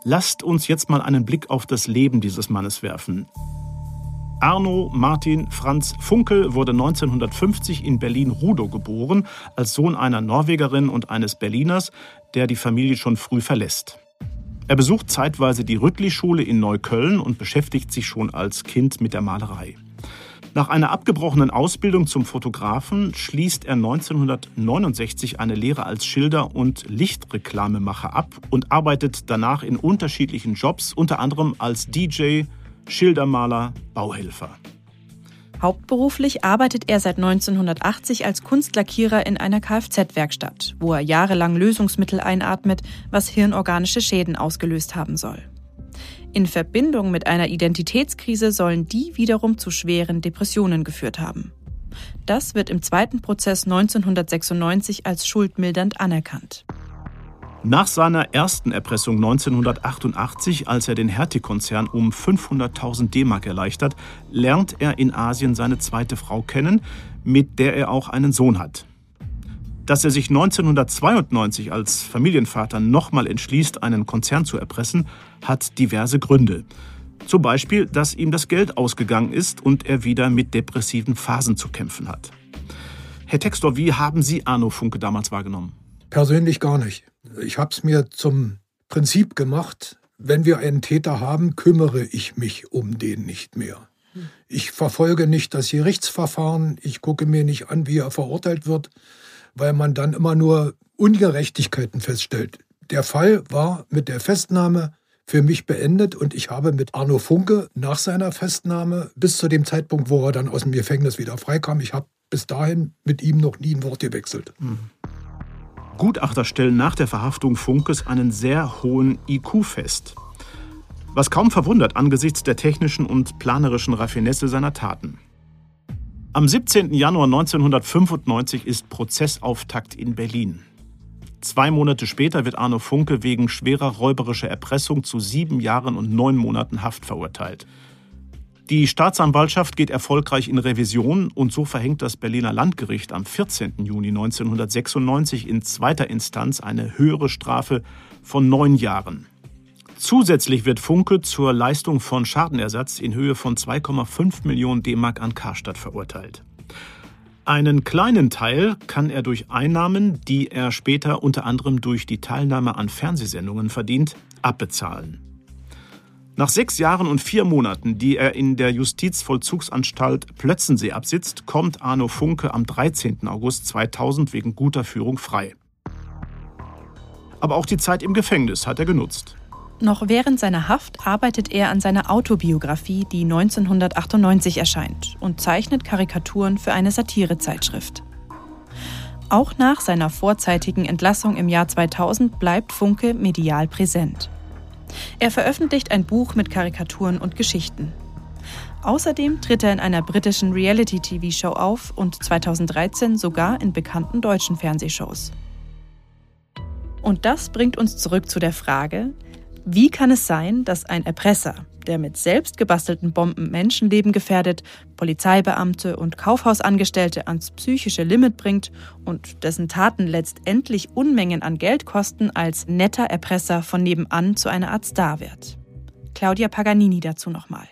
Speaker 1: Lasst uns jetzt mal einen Blick auf das Leben dieses Mannes werfen. Arno Martin Franz Funkel wurde 1950 in Berlin-Rudow geboren, als Sohn einer Norwegerin und eines Berliners, der die Familie schon früh verlässt. Er besucht zeitweise die Rüttli-Schule in Neukölln und beschäftigt sich schon als Kind mit der Malerei. Nach einer abgebrochenen Ausbildung zum Fotografen schließt er 1969 eine Lehre als Schilder- und Lichtreklamemacher ab und arbeitet danach in unterschiedlichen Jobs, unter anderem als DJ, Schildermaler, Bauhelfer.
Speaker 2: Hauptberuflich arbeitet er seit 1980 als Kunstlackierer in einer Kfz-Werkstatt, wo er jahrelang Lösungsmittel einatmet, was hirnorganische Schäden ausgelöst haben soll. In Verbindung mit einer Identitätskrise sollen die wiederum zu schweren Depressionen geführt haben. Das wird im zweiten Prozess 1996 als schuldmildernd anerkannt.
Speaker 1: Nach seiner ersten Erpressung 1988, als er den Hertie-Konzern um 500.000 D-Mark erleichtert, lernt er in Asien seine zweite Frau kennen, mit der er auch einen Sohn hat. Dass er sich 1992 als Familienvater nochmal entschließt, einen Konzern zu erpressen, hat diverse Gründe. Zum Beispiel, dass ihm das Geld ausgegangen ist und er wieder mit depressiven Phasen zu kämpfen hat. Herr Textor, wie haben Sie Arno Funke damals wahrgenommen?
Speaker 3: Persönlich gar nicht. Ich habe es mir zum Prinzip gemacht, wenn wir einen Täter haben, kümmere ich mich um den nicht mehr. Ich verfolge nicht das Gerichtsverfahren, ich gucke mir nicht an, wie er verurteilt wird, weil man dann immer nur Ungerechtigkeiten feststellt. Der Fall war mit der Festnahme für mich beendet und ich habe mit Arno Funke nach seiner Festnahme bis zu dem Zeitpunkt, wo er dann aus dem Gefängnis wieder freikam, ich habe bis dahin mit ihm noch nie ein Wort gewechselt. Mhm.
Speaker 1: Gutachter stellen nach der Verhaftung Funkes einen sehr hohen IQ fest. Was kaum verwundert angesichts der technischen und planerischen Raffinesse seiner Taten. Am 17. Januar 1995 ist Prozessauftakt in Berlin. Zwei Monate später wird Arno Funke wegen schwerer räuberischer Erpressung zu sieben Jahren und neun Monaten Haft verurteilt. Die Staatsanwaltschaft geht erfolgreich in Revision und so verhängt das Berliner Landgericht am 14. Juni 1996 in zweiter Instanz eine höhere Strafe von neun Jahren. Zusätzlich wird Funke zur Leistung von Schadenersatz in Höhe von 2,5 Millionen D-Mark an Karstadt verurteilt. Einen kleinen Teil kann er durch Einnahmen, die er später unter anderem durch die Teilnahme an Fernsehsendungen verdient, abbezahlen. Nach sechs Jahren und vier Monaten, die er in der Justizvollzugsanstalt Plötzensee absitzt, kommt Arno Funke am 13. August 2000 wegen guter Führung frei. Aber auch die Zeit im Gefängnis hat er genutzt.
Speaker 2: Noch während seiner Haft arbeitet er an seiner Autobiografie, die 1998 erscheint, und zeichnet Karikaturen für eine Satirezeitschrift. Auch nach seiner vorzeitigen Entlassung im Jahr 2000 bleibt Funke medial präsent. Er veröffentlicht ein Buch mit Karikaturen und Geschichten. Außerdem tritt er in einer britischen Reality-TV-Show auf und 2013 sogar in bekannten deutschen Fernsehshows. Und das bringt uns zurück zu der Frage, wie kann es sein, dass ein Erpresser, der mit selbst gebastelten Bomben Menschenleben gefährdet, Polizeibeamte und Kaufhausangestellte ans psychische Limit bringt und dessen Taten letztendlich Unmengen an Geld kosten, als netter Erpresser von nebenan zu einer Art Star wird. Claudia Paganini dazu nochmal.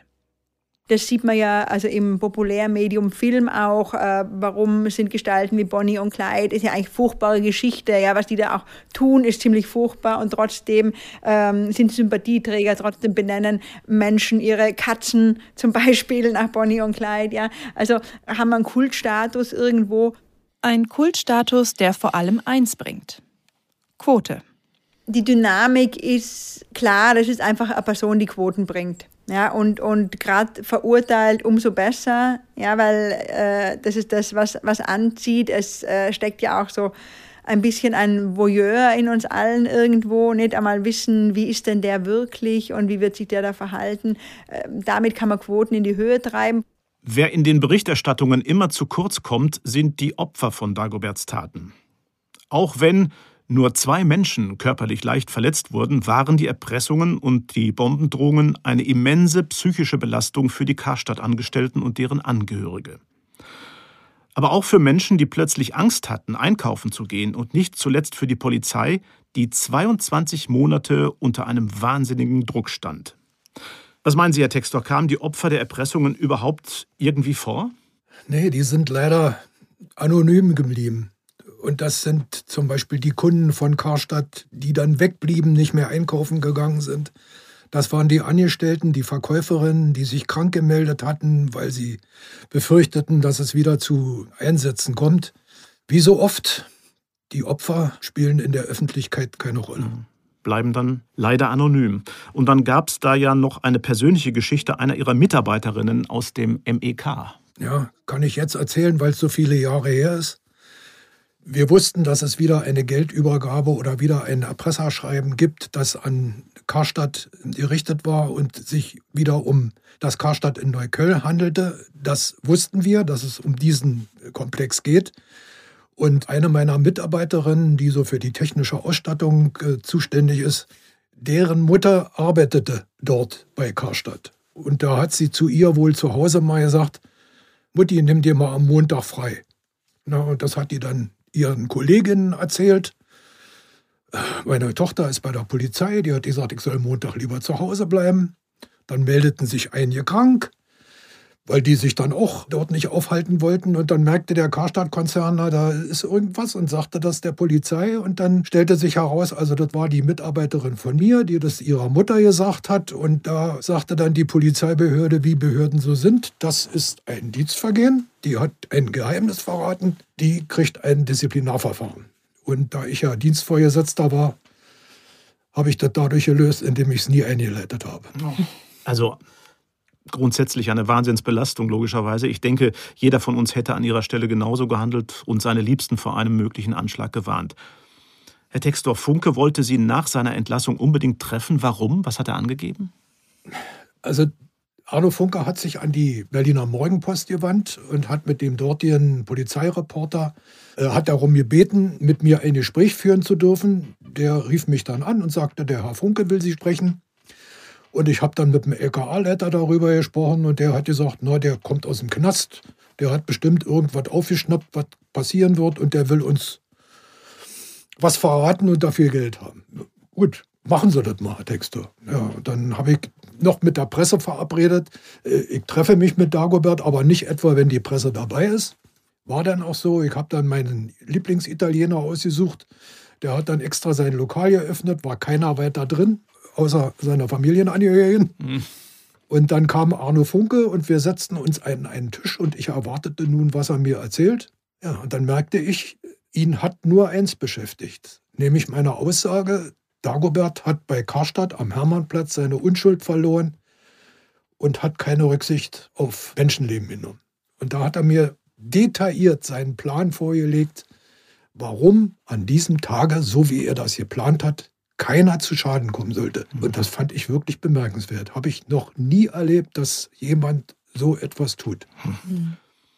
Speaker 6: Das sieht man ja also im Populärmedium Film auch. Äh, warum sind Gestalten wie Bonnie und Clyde? Ist ja eigentlich furchtbare Geschichte. Ja, was die da auch tun, ist ziemlich furchtbar und trotzdem ähm, sind Sympathieträger. Trotzdem benennen Menschen ihre Katzen zum Beispiel nach Bonnie und Clyde. Ja, also haben wir einen Kultstatus irgendwo.
Speaker 2: Ein Kultstatus, der vor allem eins bringt: Quote.
Speaker 6: Die Dynamik ist klar. Das ist einfach eine Person, die Quoten bringt. Ja, und, und gerade verurteilt umso besser, ja, weil äh, das ist das, was, was anzieht. Es äh, steckt ja auch so ein bisschen ein Voyeur in uns allen irgendwo, nicht einmal wissen, wie ist denn der wirklich und wie wird sich der da verhalten. Äh, damit kann man Quoten in die Höhe treiben.
Speaker 1: Wer in den Berichterstattungen immer zu kurz kommt, sind die Opfer von Dagoberts Taten. Auch wenn nur zwei Menschen körperlich leicht verletzt wurden, waren die Erpressungen und die Bombendrohungen eine immense psychische Belastung für die Karstadt-Angestellten und deren Angehörige. aber auch für Menschen, die plötzlich Angst hatten, einkaufen zu gehen und nicht zuletzt für die Polizei, die 22 Monate unter einem wahnsinnigen Druck stand. Was meinen Sie, Herr Textor, kamen die Opfer der Erpressungen überhaupt irgendwie vor?
Speaker 3: Nee, die sind leider anonym geblieben. Und das sind zum Beispiel die Kunden von Karstadt, die dann wegblieben, nicht mehr einkaufen gegangen sind. Das waren die Angestellten, die Verkäuferinnen, die sich krank gemeldet hatten, weil sie befürchteten, dass es wieder zu Einsätzen kommt. Wie so oft, die Opfer spielen in der Öffentlichkeit keine Rolle. Mhm.
Speaker 1: Bleiben dann leider anonym. Und dann gab es da ja noch eine persönliche Geschichte einer ihrer Mitarbeiterinnen aus dem MEK.
Speaker 3: Ja, kann ich jetzt erzählen, weil es so viele Jahre her ist. Wir wussten, dass es wieder eine Geldübergabe oder wieder ein Erpresserschreiben gibt, das an Karstadt gerichtet war und sich wieder um das Karstadt in Neukölln handelte. Das wussten wir, dass es um diesen Komplex geht. Und eine meiner Mitarbeiterinnen, die so für die technische Ausstattung äh, zuständig ist, deren Mutter arbeitete dort bei Karstadt. Und da hat sie zu ihr wohl zu Hause mal gesagt, Mutti, nimm dir mal am Montag frei. Na, und das hat die dann ihren Kolleginnen erzählt. Meine Tochter ist bei der Polizei, die hat gesagt, ich soll Montag lieber zu Hause bleiben. Dann meldeten sich einige krank, weil die sich dann auch dort nicht aufhalten wollten. Und dann merkte der Karstadt-Konzern, da ist irgendwas und sagte das der Polizei. Und dann stellte sich heraus, also das war die Mitarbeiterin von mir, die das ihrer Mutter gesagt hat. Und da sagte dann die Polizeibehörde, wie Behörden so sind, das ist ein Dienstvergehen. Die hat ein Geheimnis verraten, die kriegt ein Disziplinarverfahren. Und da ich ja Dienstvorgesetzter war, habe ich das dadurch gelöst, indem ich es nie eingeleitet habe.
Speaker 1: Also grundsätzlich eine Wahnsinnsbelastung, logischerweise. Ich denke, jeder von uns hätte an ihrer Stelle genauso gehandelt und seine Liebsten vor einem möglichen Anschlag gewarnt. Herr Textor, Funke wollte Sie nach seiner Entlassung unbedingt treffen. Warum? Was hat er angegeben?
Speaker 3: Also Arno Funke hat sich an die Berliner Morgenpost gewandt und hat mit dem dortigen Polizeireporter, äh, hat darum gebeten, mit mir ein Gespräch führen zu dürfen. Der rief mich dann an und sagte, der Herr Funke will Sie sprechen. Und ich habe dann mit dem LKA-Leiter darüber gesprochen und der hat gesagt, na, der kommt aus dem Knast, der hat bestimmt irgendwas aufgeschnappt, was passieren wird und der will uns was verraten und dafür Geld haben. Gut, machen Sie das mal, Herr Texter. Ja, dann habe ich noch mit der Presse verabredet. Äh, ich treffe mich mit Dagobert, aber nicht etwa, wenn die Presse dabei ist. War dann auch so. Ich habe dann meinen Lieblingsitaliener ausgesucht. Der hat dann extra sein Lokal geöffnet, war keiner weiter drin, außer seiner Familienangehörigen. Mhm. Und dann kam Arno Funke und wir setzten uns an einen Tisch und ich erwartete nun, was er mir erzählt. Ja, und dann merkte ich, ihn hat nur eins beschäftigt, nämlich meine Aussage, Dagobert hat bei Karstadt am Hermannplatz seine Unschuld verloren und hat keine Rücksicht auf Menschenleben genommen. Und da hat er mir detailliert seinen Plan vorgelegt, warum an diesem Tage, so wie er das geplant hat, keiner zu Schaden kommen sollte. Und das fand ich wirklich bemerkenswert. Habe ich noch nie erlebt, dass jemand so etwas tut.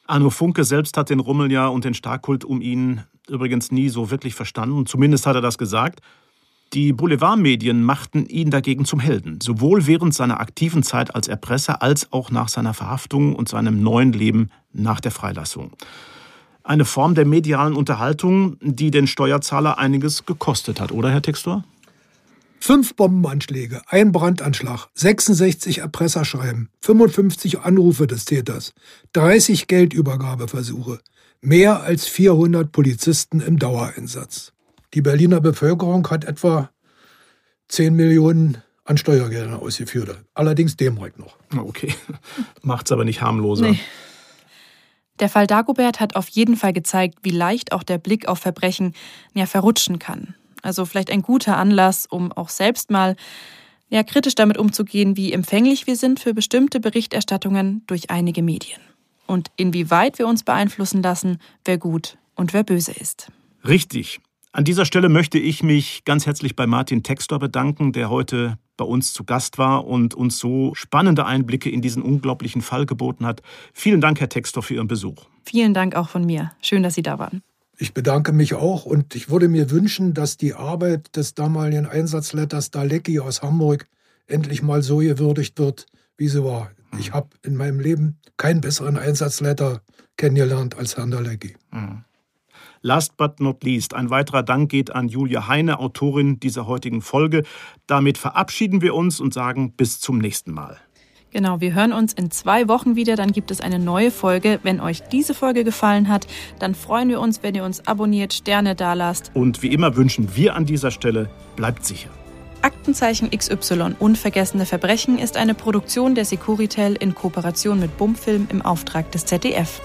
Speaker 1: Arno Funke selbst hat den Rummel ja und den Starkkult um ihn übrigens nie so wirklich verstanden. Zumindest hat er das gesagt. Die Boulevardmedien machten ihn dagegen zum Helden, sowohl während seiner aktiven Zeit als Erpresser als auch nach seiner Verhaftung und seinem neuen Leben nach der Freilassung. Eine Form der medialen Unterhaltung, die den Steuerzahler einiges gekostet hat, oder Herr Textor?
Speaker 3: Fünf Bombenanschläge, ein Brandanschlag, 66 Erpresserschreiben, 55 Anrufe des Täters, 30 Geldübergabeversuche, mehr als 400 Polizisten im Dauereinsatz. Die Berliner Bevölkerung hat etwa 10 Millionen an Steuergeldern ausgeführt. Allerdings D-Mark noch.
Speaker 1: Okay, macht's aber nicht harmloser. Nee.
Speaker 2: Der Fall Dagobert hat auf jeden Fall gezeigt, wie leicht auch der Blick auf Verbrechen ja verrutschen kann. Also vielleicht ein guter Anlass, um auch selbst mal ja kritisch damit umzugehen, wie empfänglich wir sind für bestimmte Berichterstattungen durch einige Medien und inwieweit wir uns beeinflussen lassen, wer gut und wer böse ist.
Speaker 1: Richtig. An dieser Stelle möchte ich mich ganz herzlich bei Martin Textor bedanken, der heute bei uns zu Gast war und uns so spannende Einblicke in diesen unglaublichen Fall geboten hat. Vielen Dank, Herr Textor, für Ihren Besuch.
Speaker 2: Vielen Dank auch von mir. Schön, dass Sie da waren.
Speaker 3: Ich bedanke mich auch und ich würde mir wünschen, dass die Arbeit des damaligen Einsatzletters Dalecki aus Hamburg endlich mal so gewürdigt wird, wie sie war. Ich hm. habe in meinem Leben keinen besseren Einsatzleiter kennengelernt als Herrn Dalecki.
Speaker 1: Mhm. Last but not least, ein weiterer Dank geht an Julia Heine, Autorin dieser heutigen Folge. Damit verabschieden wir uns und sagen bis zum nächsten Mal.
Speaker 2: Genau, wir hören uns in zwei Wochen wieder, dann gibt es eine neue Folge. Wenn euch diese Folge gefallen hat, dann freuen wir uns, wenn ihr uns abonniert, Sterne dalasst.
Speaker 1: Und wie immer wünschen wir an dieser Stelle, bleibt sicher.
Speaker 2: Aktenzeichen XY Unvergessene Verbrechen ist eine Produktion der Securitel in Kooperation mit Bumfilm im Auftrag des ZDF.